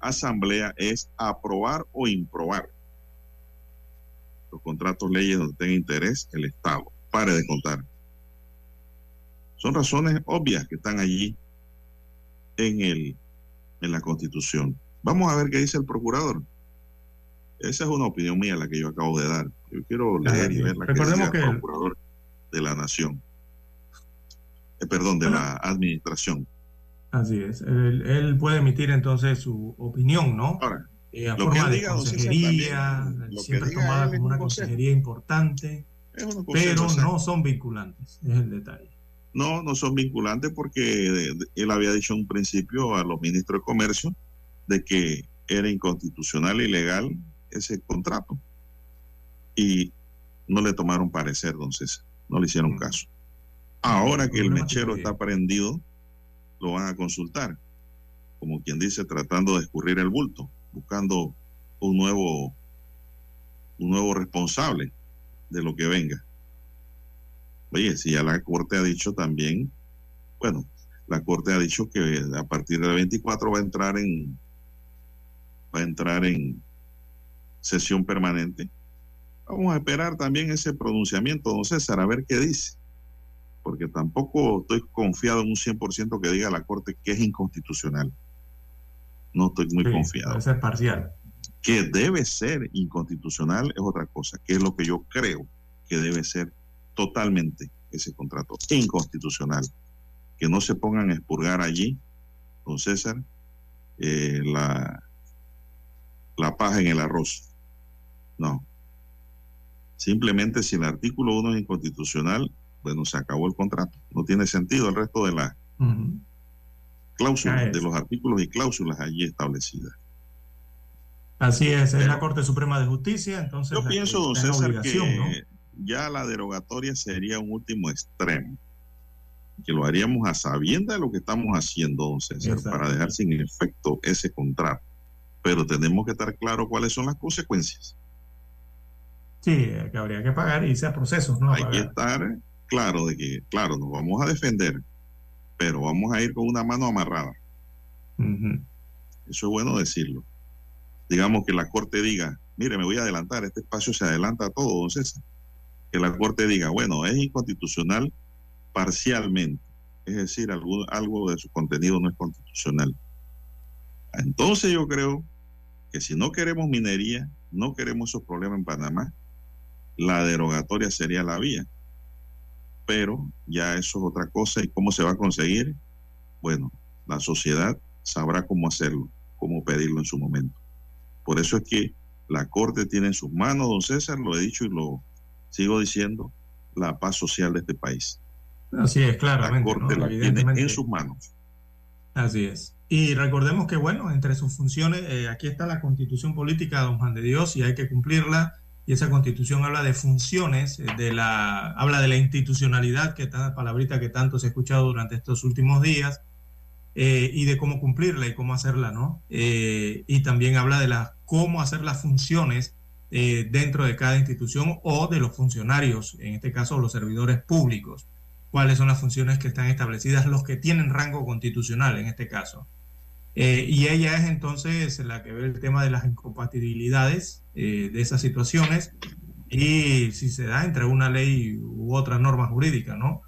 Asamblea es aprobar o improbar los contratos, leyes donde tenga interés el Estado. Pare de contar. Son razones obvias que están allí en, el, en la Constitución. Vamos a ver qué dice el procurador. Esa es una opinión mía la que yo acabo de dar. Yo quiero leer y ver la que dice el procurador de la nación. Eh, perdón, de la administración. Así es. Él, puede emitir entonces su opinión, ¿no? Ahora, eh, a forma de consejería, siempre tomada como una consejería importante, pero no son vinculantes, es el detalle. No, no son vinculantes porque él había dicho en un principio a los ministros de Comercio de que era inconstitucional ilegal ese contrato. Y no le tomaron parecer, don César, no le hicieron caso. Ahora que el mechero está prendido, lo van a consultar, como quien dice, tratando de escurrir el bulto, buscando un nuevo, un nuevo responsable de lo que venga. Oye, si ya la Corte ha dicho también, bueno, la Corte ha dicho que a partir del 24 va a entrar en va a entrar en sesión permanente. Vamos a esperar también ese pronunciamiento, don César, a ver qué dice. Porque tampoco estoy confiado en un 100% que diga la Corte que es inconstitucional. No estoy muy confiado. Debe ser parcial. Que debe ser inconstitucional es otra cosa, que es lo que yo creo que debe ser totalmente ese contrato inconstitucional. Que no se pongan a expurgar allí, don César, eh, la, la paja en el arroz. No. Simplemente si el artículo 1 es inconstitucional, bueno, se acabó el contrato. No tiene sentido el resto de las cláusulas, de los artículos y cláusulas allí establecidas. Así es, es la Corte Suprema de Justicia, entonces... Yo pienso, don César, que ya la derogatoria sería un último extremo, que lo haríamos a sabienda de lo que estamos haciendo, don César, para dejar sin efecto ese contrato. Pero tenemos que estar claros cuáles son las consecuencias. Sí, que habría que pagar y a procesos, ¿no? Hay que estar claro de que, claro, nos vamos a defender, pero vamos a ir con una mano amarrada. Eso es bueno decirlo. Digamos que la Corte diga, mire, me voy a adelantar, este espacio se adelanta a todo, don César que la Corte diga, bueno, es inconstitucional parcialmente, es decir, algo, algo de su contenido no es constitucional. Entonces yo creo que si no queremos minería, no queremos esos problemas en Panamá, la derogatoria sería la vía. Pero ya eso es otra cosa y cómo se va a conseguir, bueno, la sociedad sabrá cómo hacerlo, cómo pedirlo en su momento. Por eso es que la Corte tiene en sus manos, don César, lo he dicho y lo sigo diciendo, la paz social de este país. Así es, claramente. La Corte la tiene en sus manos. Así es. Y recordemos que, bueno, entre sus funciones, eh, aquí está la constitución política, don Juan de Dios, y hay que cumplirla. Y esa constitución habla de funciones, eh, de la, habla de la institucionalidad, que esta palabrita que tanto se ha escuchado durante estos últimos días, eh, y de cómo cumplirla y cómo hacerla, ¿no? y también habla de la, cómo hacer las funciones eh, dentro de cada institución o de los funcionarios, en este caso los servidores públicos. ¿Cuáles son las funciones que están establecidas? Los que tienen rango constitucional en este caso. Eh, y ella es entonces la que ve el tema de las incompatibilidades eh, de esas situaciones y si se da entre una ley u otra norma jurídica, ¿no?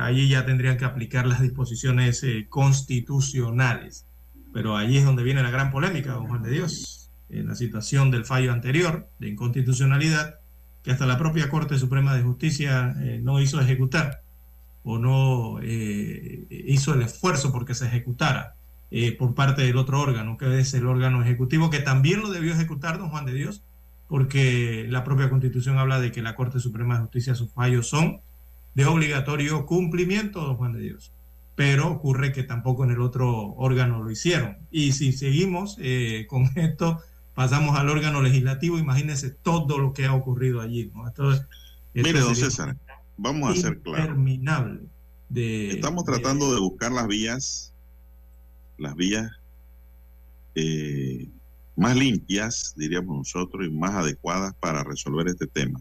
allí ya tendrían que aplicar las disposiciones constitucionales. Pero allí es donde viene la gran polémica, don Juan de Dios en la situación del fallo anterior de inconstitucionalidad que hasta la propia Corte Suprema de Justicia eh, no hizo ejecutar o no eh, hizo el esfuerzo porque se ejecutara eh, por parte del otro órgano, que es el órgano ejecutivo, que también lo debió ejecutar don Juan de Dios, porque la propia Constitución habla de que la Corte Suprema de Justicia sus fallos son de obligatorio cumplimiento, don Juan de Dios. Pero ocurre que tampoco en el otro órgano lo hicieron. Y si seguimos con esto, pasamos al órgano legislativo, imagínense todo lo que ha ocurrido allí. ¿no? Mire, don César, vamos a ser claros. De, Estamos tratando de, buscar las vías, las vías eh, más limpias, diríamos nosotros, y más adecuadas para resolver este tema.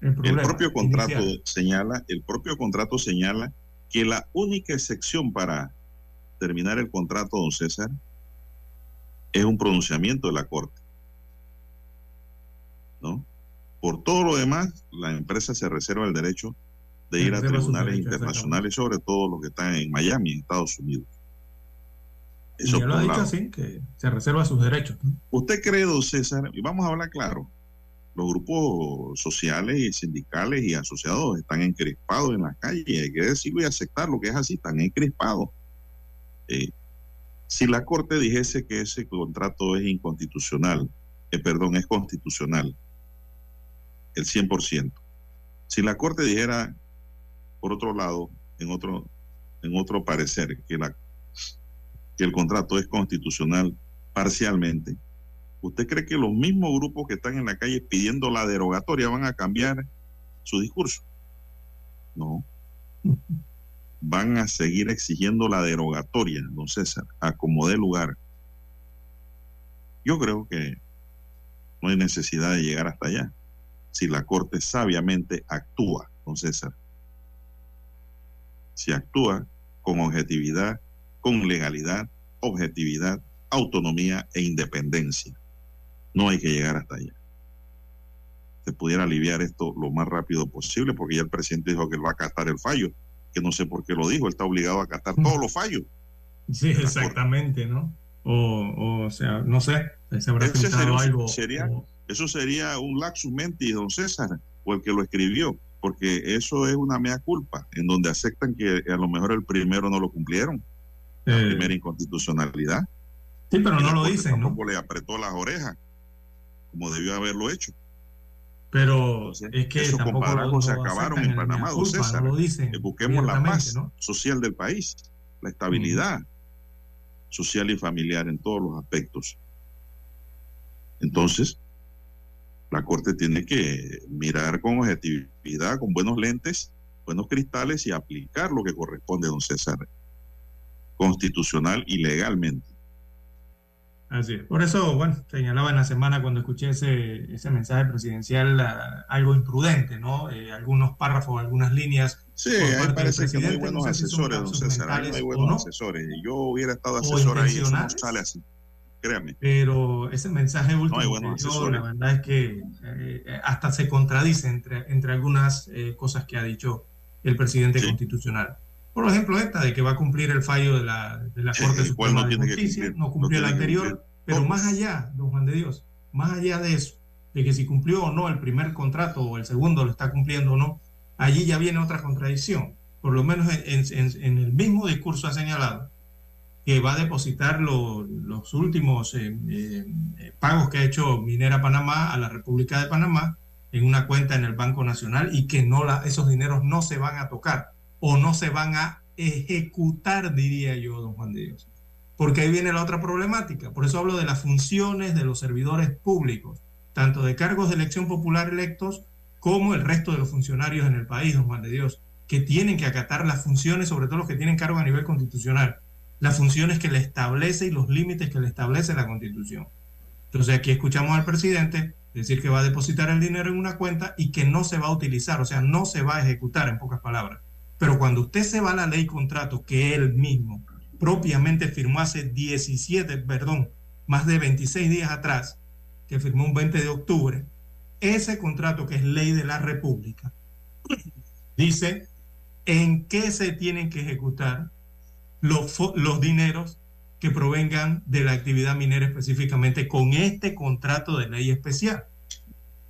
El, propio contrato señala, el propio contrato señala que la única excepción para terminar el contrato, don César, es un pronunciamiento de la Corte. ¿no? Por todo lo demás, la empresa se reserva el derecho de ir a tribunales internacionales, sobre todo los que están en Miami, en Estados Unidos. Eso lo ha dicho así, que se reserva sus derechos. ¿Usted cree, don César, y vamos a hablar claro, los grupos sociales y sindicales y asociados están encrespados en la calle, hay que decirlo y aceptar lo que es así, están encrespados. Eh, si la Corte dijese que ese contrato es inconstitucional, eh, perdón, es constitucional, el 100%. Si la Corte dijera, por otro lado, en otro, en otro parecer, que, la, el contrato es constitucional parcialmente, ¿Usted cree que los mismos grupos que están en la calle pidiendo la derogatoria van a cambiar su discurso? No. Van a seguir exigiendo la derogatoria, don César, a como dé lugar. Yo creo que no hay necesidad de llegar hasta allá si la Corte sabiamente actúa, don César. Si actúa con objetividad, con legalidad, objetividad, autonomía e independencia. No hay que llegar hasta allá. Se pudiera aliviar esto lo más rápido posible, porque ya el presidente dijo que él va a acatar el fallo, que no sé por qué lo dijo, él está obligado a acatar todos los fallos. Sí, exactamente, ¿no? O, o, sea, no sé, se habrá sería, algo. Sería, Eso sería un laxus mentis, don César, o el que lo escribió, porque eso es una mea culpa, en donde aceptan que a lo mejor el primero no lo cumplieron, la Eh. primera inconstitucionalidad. Sí, pero no lo dicen, ¿no? Tampoco le apretó las orejas, como debió haberlo hecho. Pero es que Esos compadrazgos se acabaron en Panamá, don culpa, César. no lo dicen Eh, Busquemos la paz ¿no? social del país, la estabilidad social y familiar en todos los aspectos. Entonces, la Corte tiene que mirar con objetividad, con buenos lentes, buenos cristales y aplicar lo que corresponde, don César, constitucional y legalmente. Así es. Por eso, bueno, señalaba en la semana cuando escuché ese, ese mensaje presidencial ah, algo imprudente, ¿no? Eh, algunos párrafos, algunas líneas. Sí, ahí parece que no hay buenos no sé si son asesores, don César. Ahí no hay buenos no, asesores. Yo hubiera estado asesor ahí, eso no sale así. Créame. pero ese mensaje último hay que buenos dio, asesores. la verdad es que eh, hasta se contradice entre, entre algunas eh, cosas que ha dicho el presidente constitucional. Por ejemplo, esta de que va a cumplir el fallo de la, de la Corte el Suprema no de Justicia, cumplir, no no cumplió el tiene que anterior, cumplir. pero más allá, don Juan de Dios, más allá de eso, de que si cumplió o no el primer contrato o el segundo lo está cumpliendo o no, allí ya viene otra contradicción. Por lo menos en, en- en el mismo discurso ha señalado que va a depositar lo- los últimos eh, eh, pagos que ha hecho Minera Panamá a la República de Panamá en una cuenta en el Banco Nacional y que no la, esos dineros no se van a tocar o no se van a ejecutar, diría yo, don Juan de Dios. Porque ahí viene la otra problemática. Por eso hablo de las funciones de los servidores públicos, tanto de cargos de elección popular electos como el resto de los funcionarios en el país, don Juan de Dios, que tienen que acatar las funciones, sobre todo los que tienen cargo a nivel constitucional, las funciones que le establece y los límites que le establece la Constitución. Entonces aquí escuchamos al presidente decir que va a depositar el dinero en una cuenta y que no se va a utilizar, o sea, no se va a ejecutar en pocas palabras. Pero cuando usted se va a la ley contrato que él mismo propiamente firmó hace 17, perdón, más de 26 días atrás, que firmó un 20 de octubre, ese contrato que es ley de la República, dice en qué se tienen que ejecutar los, los dineros que provengan de la actividad minera específicamente con este contrato de ley especial.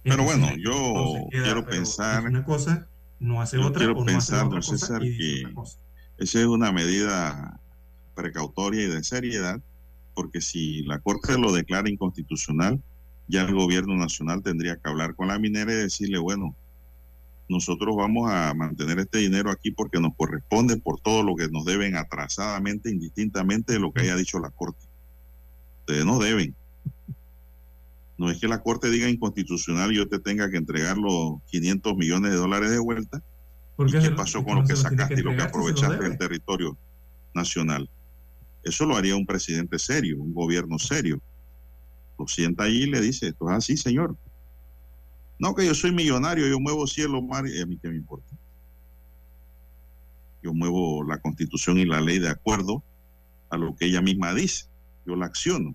Pero bueno, yo queda, quiero pero pensar, es una cosa, no hace yo otra, quiero o no hace pensar, otra don cosa César, y dice que otra cosa. esa es una medida precautoria y de seriedad, porque si la Corte lo declara inconstitucional, ya el gobierno nacional tendría que hablar con la minera y decirle, bueno, nosotros vamos a mantener este dinero aquí porque nos corresponde por todo lo que nos deben atrasadamente, indistintamente de lo que haya dicho la Corte. Ustedes no deben. No es que la Corte diga inconstitucional y yo te tenga que entregar los 500 millones de dólares de vuelta. Porque ¿Y qué pasó con lo que sacaste y lo que aprovechaste del territorio nacional? Eso lo haría un presidente serio, un gobierno serio. Lo sienta allí y le dice, esto es así, señor. No, que yo soy millonario, yo muevo cielo, mar, y a mí qué me importa. Yo muevo la constitución y la ley de acuerdo a lo que ella misma dice. Yo la acciono.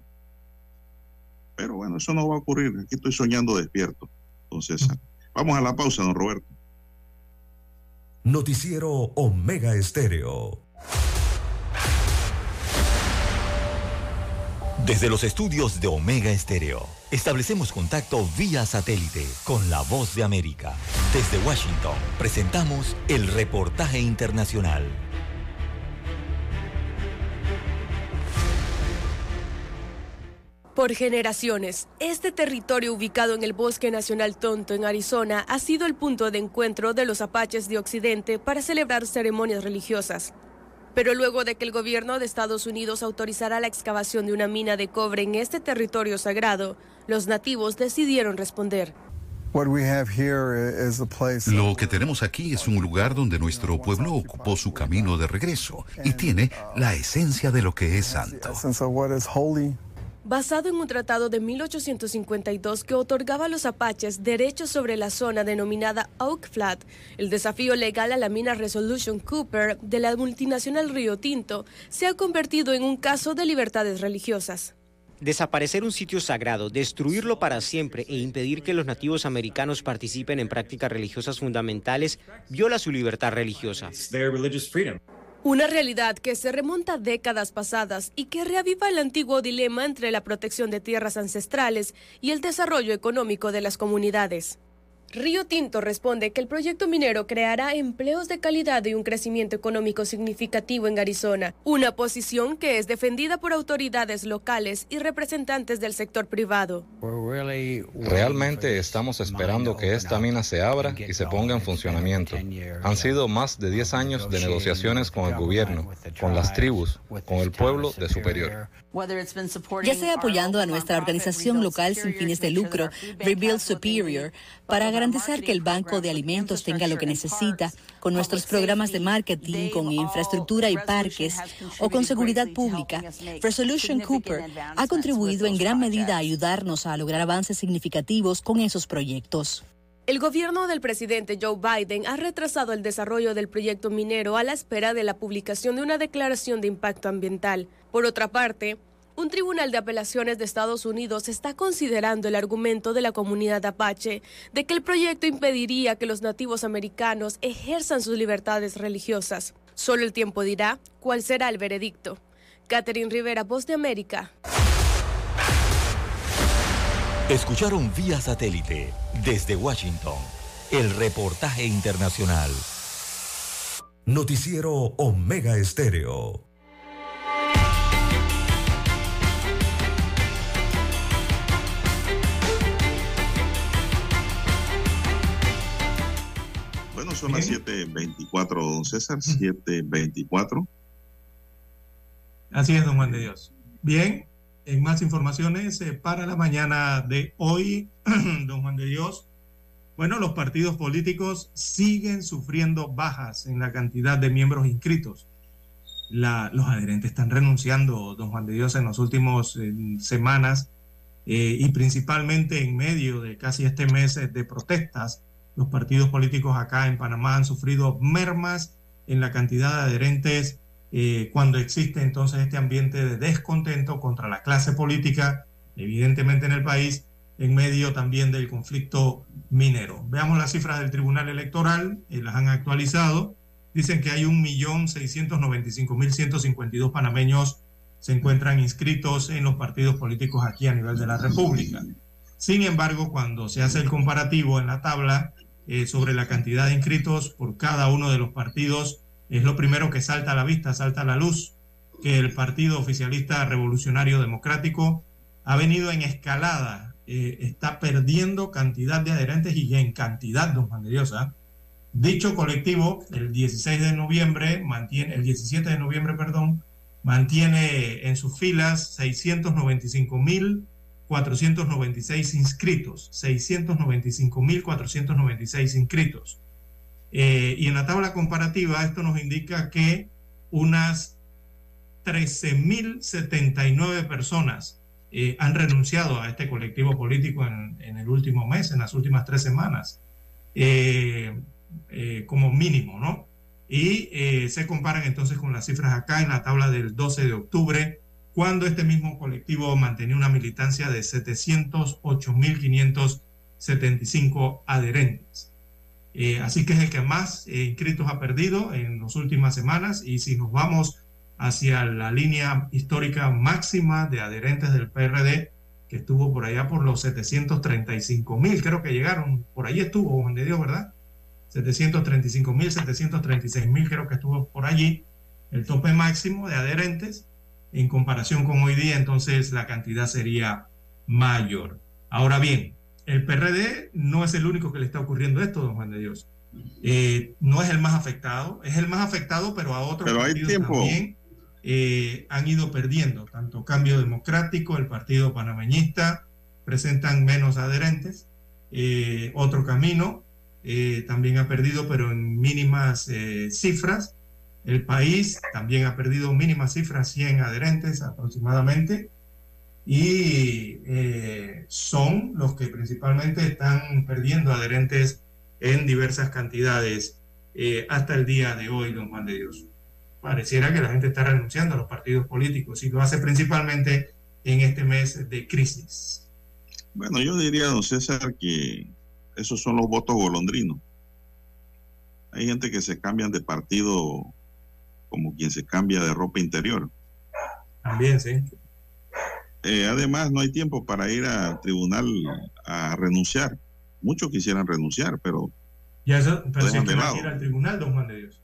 Pero bueno, eso no va a ocurrir. Aquí estoy soñando despierto. Entonces, vamos a la pausa, don Roberto. Noticiero Omega Estéreo. Desde los estudios de Omega Estéreo, establecemos contacto vía satélite con la voz de América. Desde Washington, presentamos el reportaje internacional. Por generaciones, este territorio ubicado en el Bosque Nacional Tonto en Arizona ha sido el punto de encuentro de los apaches de Occidente para celebrar ceremonias religiosas. Pero luego de que el gobierno de Estados Unidos autorizara la excavación de una mina de cobre en este territorio sagrado, los nativos decidieron responder. Lo que tenemos aquí es un lugar donde nuestro pueblo ocupó su camino de regreso y tiene la esencia de lo que es santo. Basado en un tratado de 1852 que otorgaba a los apaches derechos sobre la zona denominada Oak Flat, el desafío legal a la mina Resolution Cooper de la multinacional Río Tinto se ha convertido en un caso de libertades religiosas. Desaparecer un sitio sagrado, destruirlo para siempre e impedir que los nativos americanos participen en prácticas religiosas fundamentales viola su libertad religiosa. Una realidad que se remonta a décadas pasadas y que reaviva el antiguo dilema entre la protección de tierras ancestrales y el desarrollo económico de las comunidades. Río Tinto responde que el proyecto minero creará empleos de calidad y un crecimiento económico significativo en Arizona, una posición que es defendida por autoridades locales y representantes del sector privado. Realmente estamos esperando que esta mina se abra y se ponga en funcionamiento. Han sido más de 10 años de negociaciones con el gobierno, con las tribus, con el pueblo de Superior. Ya sea apoyando a nuestra organización local sin fines de lucro, Rebuild Superior, para garantizar que el Banco de Alimentos tenga lo que necesita, con nuestros programas de marketing, con infraestructura y parques, o con seguridad pública, Resolution Cooper ha contribuido en gran medida a ayudarnos a lograr avances significativos con esos proyectos. El gobierno del presidente Joe Biden ha retrasado el desarrollo del proyecto minero a la espera de la publicación de una declaración de impacto ambiental. Por otra parte, un tribunal de apelaciones de Estados Unidos está considerando el argumento de la comunidad apache de que el proyecto impediría que los nativos americanos ejerzan sus libertades religiosas. Solo el tiempo dirá cuál será el veredicto. Catherine Rivera, Voz de América. Escucharon vía satélite desde Washington el reportaje internacional. Noticiero Omega Estéreo. Bueno, son las 7.24, don César, 7.24. Así es, don Juan de Dios. Bien, en más informaciones eh, para la mañana de hoy, don Juan de Dios. Bueno, los partidos políticos siguen sufriendo bajas en la cantidad de miembros inscritos. La, los adherentes están renunciando, don Juan de Dios, en las últimas eh, semanas eh, y principalmente en medio de casi este mes de protestas los partidos políticos acá en Panamá han sufrido mermas en la cantidad de adherentes eh, cuando existe entonces este ambiente de descontento contra la clase política, evidentemente en el país, en medio también del conflicto minero. Veamos las cifras del Tribunal Electoral, eh, las han actualizado. Dicen que hay 1.695.152 panameños se encuentran inscritos en los partidos políticos aquí a nivel de la República. Sin embargo, cuando se hace el comparativo en la tabla, eh, sobre la cantidad de inscritos por cada uno de los partidos, es lo primero que salta a la vista, salta a la luz, que el Partido Oficialista Revolucionario Democrático ha venido en escalada, eh, está perdiendo cantidad de adherentes y en cantidad, don Juan de Dios. ¿ah? Dicho colectivo, el 16 de noviembre, mantiene, el 17 de noviembre, perdón, mantiene en sus filas 695 mil 496 inscritos, 695.496 inscritos. Eh, y en la tabla comparativa esto nos indica que unas 13.079 personas eh, han renunciado a este colectivo político en, en, el último mes, en las últimas tres semanas, eh, como mínimo, ¿no? Y se comparan entonces con las cifras acá en la tabla del 12 de octubre, cuando este mismo colectivo mantenía una militancia de 708.575 adherentes. Eh, así que es el que más eh, inscritos ha perdido en las últimas semanas y si nos vamos hacia la línea histórica máxima de adherentes del PRD, que estuvo por allá por los 735 mil, creo que llegaron, por ahí estuvo, Juan de Dios, ¿verdad? 735 mil, 736 mil, creo que estuvo por allí, el tope máximo de adherentes en comparación con hoy día, entonces la cantidad sería mayor. Ahora bien, el PRD no es el único que le está ocurriendo esto, don Juan de Dios. Eh, no es el más afectado, es el más afectado, pero a otros pero partidos también eh, han ido perdiendo. Tanto Cambio Democrático, el Partido Panameñista, presentan menos adherentes. Eh, otro Camino también ha perdido, pero en mínimas cifras. El país también ha perdido mínimas cifras, 100 adherentes aproximadamente y eh, son los que principalmente están perdiendo adherentes en diversas cantidades eh, hasta el día de hoy, don Juan de Dios. Pareciera que la gente está renunciando a los partidos políticos y lo hace principalmente en este mes de crisis. Bueno, yo diría, don César, que esos son los votos golondrinos. Hay gente que se cambian de partido como quien se cambia de ropa interior. También, sí. Eh, además, no hay tiempo para ir al tribunal a renunciar. Muchos quisieran renunciar, pero. Ya eso, pero si es que ir al tribunal, don Juan de Dios.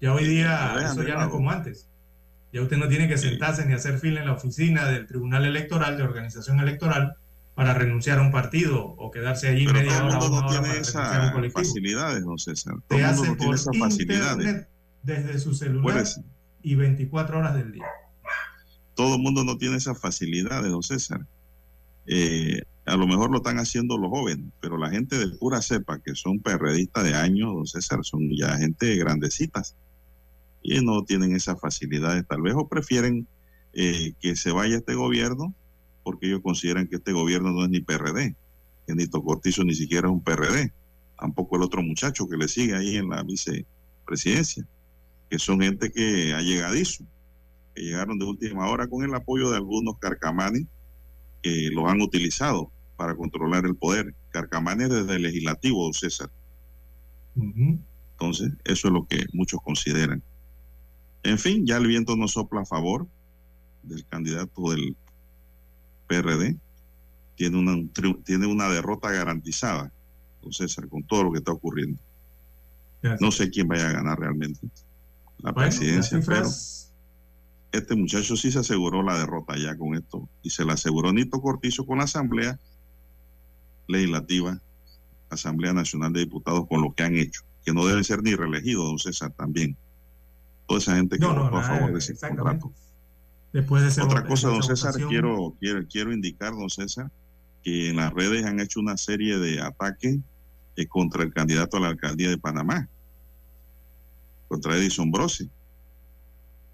Ya hoy día eso ya no es como antes. Ya usted no tiene que sentarse ni hacer fila en la oficina del Tribunal Electoral, de organización electoral, para renunciar a un partido o quedarse allí pero media hora. Todo el mundo no tiene esas facilidades, don César. Todo el mundo no tiene esas facilidades. Desde su celular y 24 horas del día. todo el mundo no tiene esa facilidad de don César. Eh, a lo mejor lo están haciendo los jóvenes, pero la gente de pura cepa, que son perredistas de años, don César, son ya gente grandecitas y no tienen esas facilidades. Tal vez o prefieren eh, que se vaya este gobierno porque ellos consideran que este gobierno no es ni PRD, que Nito Cortizo ni siquiera es un PRD, tampoco el otro muchacho que le sigue ahí en la vicepresidencia, que son gente que ha llegadizo que llegaron de última hora con el apoyo de algunos carcamanes que los han utilizado para controlar el poder. Carcamanes desde el legislativo, César. Entonces, eso es lo que muchos consideran. En fin, ya el viento no sopla a favor del candidato del PRD. Tiene una, tiene una derrota garantizada, don César, con todo lo que está ocurriendo. No sé quién vaya a ganar realmente la presidencia, pero este muchacho sí se aseguró la derrota ya con esto y se la aseguró Nito Cortizo con la Asamblea Legislativa, Asamblea Nacional de Diputados con lo que han hecho, que no deben ser ni reelegidos, don César, también. Toda esa gente que votó a favor de ese contrato. Después de Otra cosa, don César, quiero, quiero, quiero indicar, don César, que en las redes han hecho una serie de ataques eh, contra el candidato a la alcaldía de Panamá, contra Edison Brossi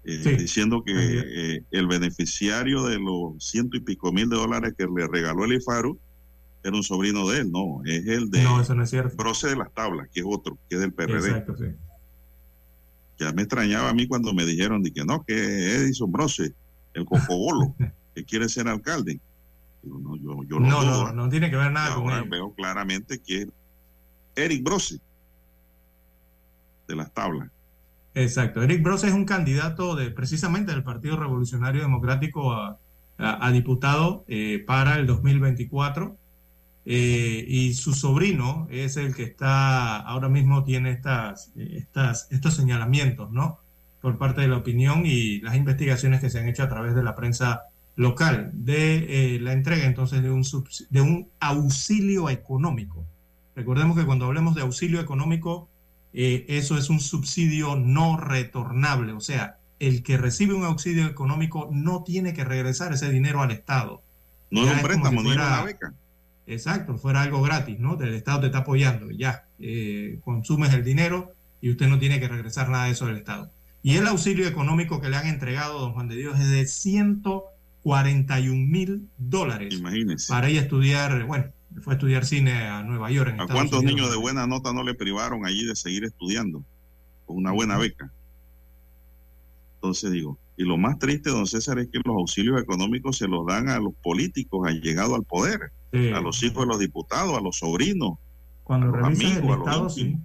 eh, diciendo que eh, el beneficiario de los ciento y pico mil de dólares que le regaló el IFARU era un sobrino de él, no, es el de no, eso no es cierto. Broce de las Tablas, que es otro, que es del PRD. Exacto, sí. Ya me extrañaba a mí cuando me dijeron de que no, que Edison Broce, el cocobolo, que quiere ser alcalde. no, yo, yo no, no, no, tiene que ver nada con él. Veo claramente que es Eric Broce de las tablas. Exacto. Eric Bros es un candidato de precisamente del Partido Revolucionario Democrático a, diputado eh, para el 2024. Eh, y su sobrino es el que está, ahora mismo tiene estas, estas, estos señalamientos, ¿no? Por parte de la opinión y las investigaciones que se han hecho a través de la prensa local de eh, la entrega entonces de un, de un auxilio económico. Recordemos que cuando hablemos de auxilio económico eh, eso es un subsidio no retornable, o sea, el que recibe un auxilio económico no tiene que regresar ese dinero al Estado. No es un préstamo, ni una beca. Exacto, fuera algo gratis, ¿no? El Estado te está apoyando, ya, eh, consumes el dinero y usted no tiene que regresar nada de eso al Estado. Y el auxilio económico que le han entregado, don Juan de Dios, es de 141 mil dólares. Imagínese. Para ir a estudiar, bueno, fue a estudiar cine a Nueva York. ¿A cuántos niños de buena nota no le privaron allí de seguir estudiando con una buena beca? Entonces digo, y lo más triste, don César, es que los auxilios económicos se los dan a los políticos han llegado al poder, a los hijos de los diputados, a los sobrinos, Cuando a los amigos, a los sí.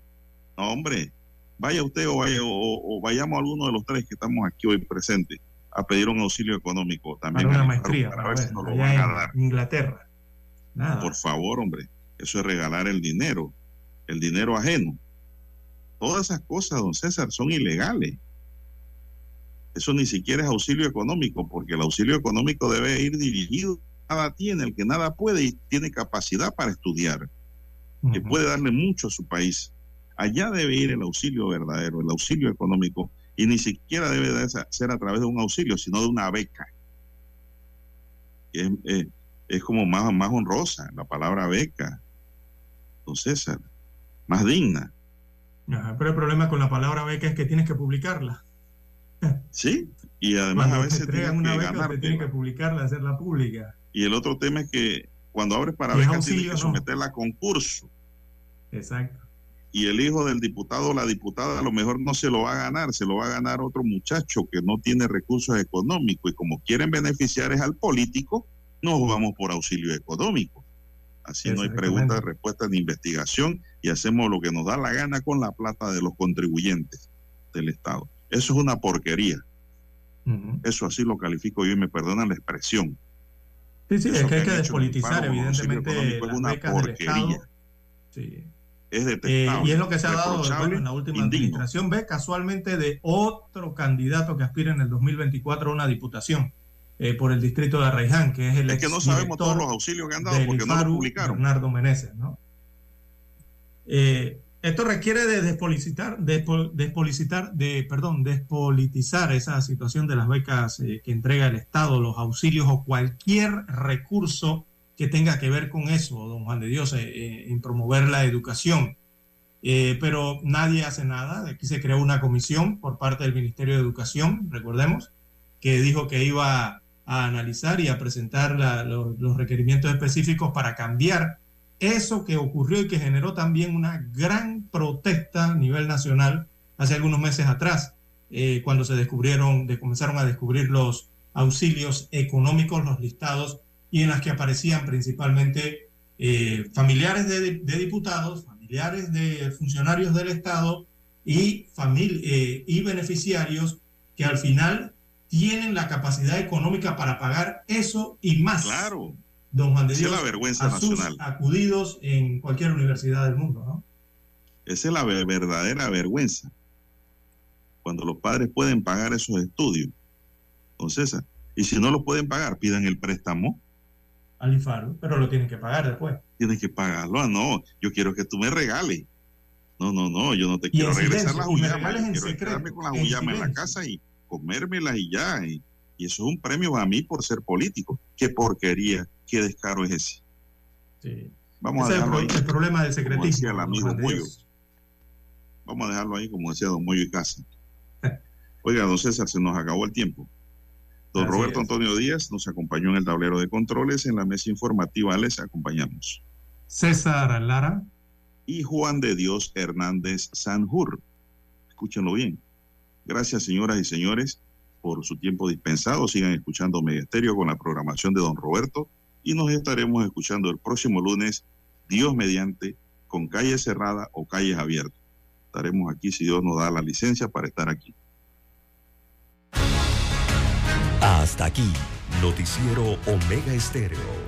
No, hombre, vaya usted o, vaya, o, vayamos a alguno de los tres que estamos aquí hoy presentes a pedir un auxilio económico también. Para una maestría, para, ver, si nos lo van a dar. Inglaterra. Por favor, hombre, eso es regalar el dinero, el dinero ajeno. Todas esas cosas, don César, son ilegales. Eso ni siquiera es auxilio económico, porque el auxilio económico debe ir dirigido. Nada tiene, el que nada puede y tiene capacidad para estudiar, que puede darle mucho a su país. Allá debe ir el auxilio verdadero, el auxilio económico, y ni siquiera debe de ser a través de un auxilio, sino de una beca. Es, es, es como más, más honrosa la palabra beca, don César, más digna. pero el problema con la palabra beca es que tienes que publicarla. Sí, y además a veces tienes una que beca, te tienes que publicarla, hacerla pública. Y el otro tema es que cuando abres para becas tienes que someterla a concurso. Exacto y el hijo del diputado o la diputada a lo mejor no se lo va a ganar, se lo va a ganar otro muchacho que no tiene recursos económicos y como quieren beneficiar es al político, nos vamos por auxilio económico. Así no hay preguntas, respuestas ni investigación y hacemos lo que nos da la gana con la plata de los contribuyentes del Estado. Eso es una porquería. Eso así lo califico yo y me perdonan la expresión. Sí, sí, es que hay que despolitizar evidentemente es una porquería. Sí es eh, y es lo que se ha dado en la última administración. Ve casualmente de otro candidato que aspira en el 2024 a una diputación eh, por el distrito de Arraiján, que es el. Es que no sabemos todos los auxilios que han dado porque no lo publicaron. Bernardo Meneses, ¿no? Eh, esto requiere de despolicitar, despolicitar, de, perdón, despolitizar esa situación de las becas que entrega el Estado, los auxilios o cualquier recurso que tenga que ver con eso, don Juan de Dios, eh, eh, en promover la educación. Eh, pero nadie hace nada. Aquí se creó una comisión por parte del Ministerio de Educación, recordemos, que dijo que iba a analizar y a presentar los requerimientos específicos para cambiar eso que ocurrió y que generó también una gran protesta a nivel nacional hace algunos meses atrás, cuando se descubrieron, de, comenzaron a descubrir los auxilios económicos, los listados y en las que aparecían principalmente eh, familiares de, diputados, familiares de funcionarios del Estado y, eh, y beneficiarios que al final tienen la capacidad económica para pagar eso y más. Claro. Don Juan de Dios, la vergüenza nacional. acudidos en cualquier universidad del mundo, ¿no? Esa es la verdadera vergüenza. Cuando los padres pueden pagar esos estudios. Entonces, y si no lo pueden pagar, pidan el préstamo al IFARU, pero lo tienen que pagar después. Tienes que pagarlo, ah, no, yo quiero que tú me regales. No, no, no, yo no te quiero regresar las huyamas, quiero quedarme con las en, la casa y comérmelas y ya. Y, eso es un premio a mí por ser político. Qué porquería, qué descaro es ese. Sí. Vamos a dejarlo ahí. El problema del secretismo. Como decía el amigo Moyo. Vamos a dejarlo ahí como decía don Moyo y Casa. Oiga, don César, se nos acabó el tiempo. Don Roberto Antonio Díaz nos acompañó en el tablero de controles. En la mesa informativa les acompañamos. César Lara. Y Juan de Dios Hernández Sanjur. Escúchenlo bien. Gracias, señoras y señores, por su tiempo dispensado. Sigan escuchando Estéreo con la programación de don Roberto. Y nos estaremos escuchando el próximo lunes, Dios mediante, con calles cerradas o calles abiertas. Estaremos aquí si Dios nos da la licencia para estar aquí. Hasta aquí, Noticiero Omega Estéreo.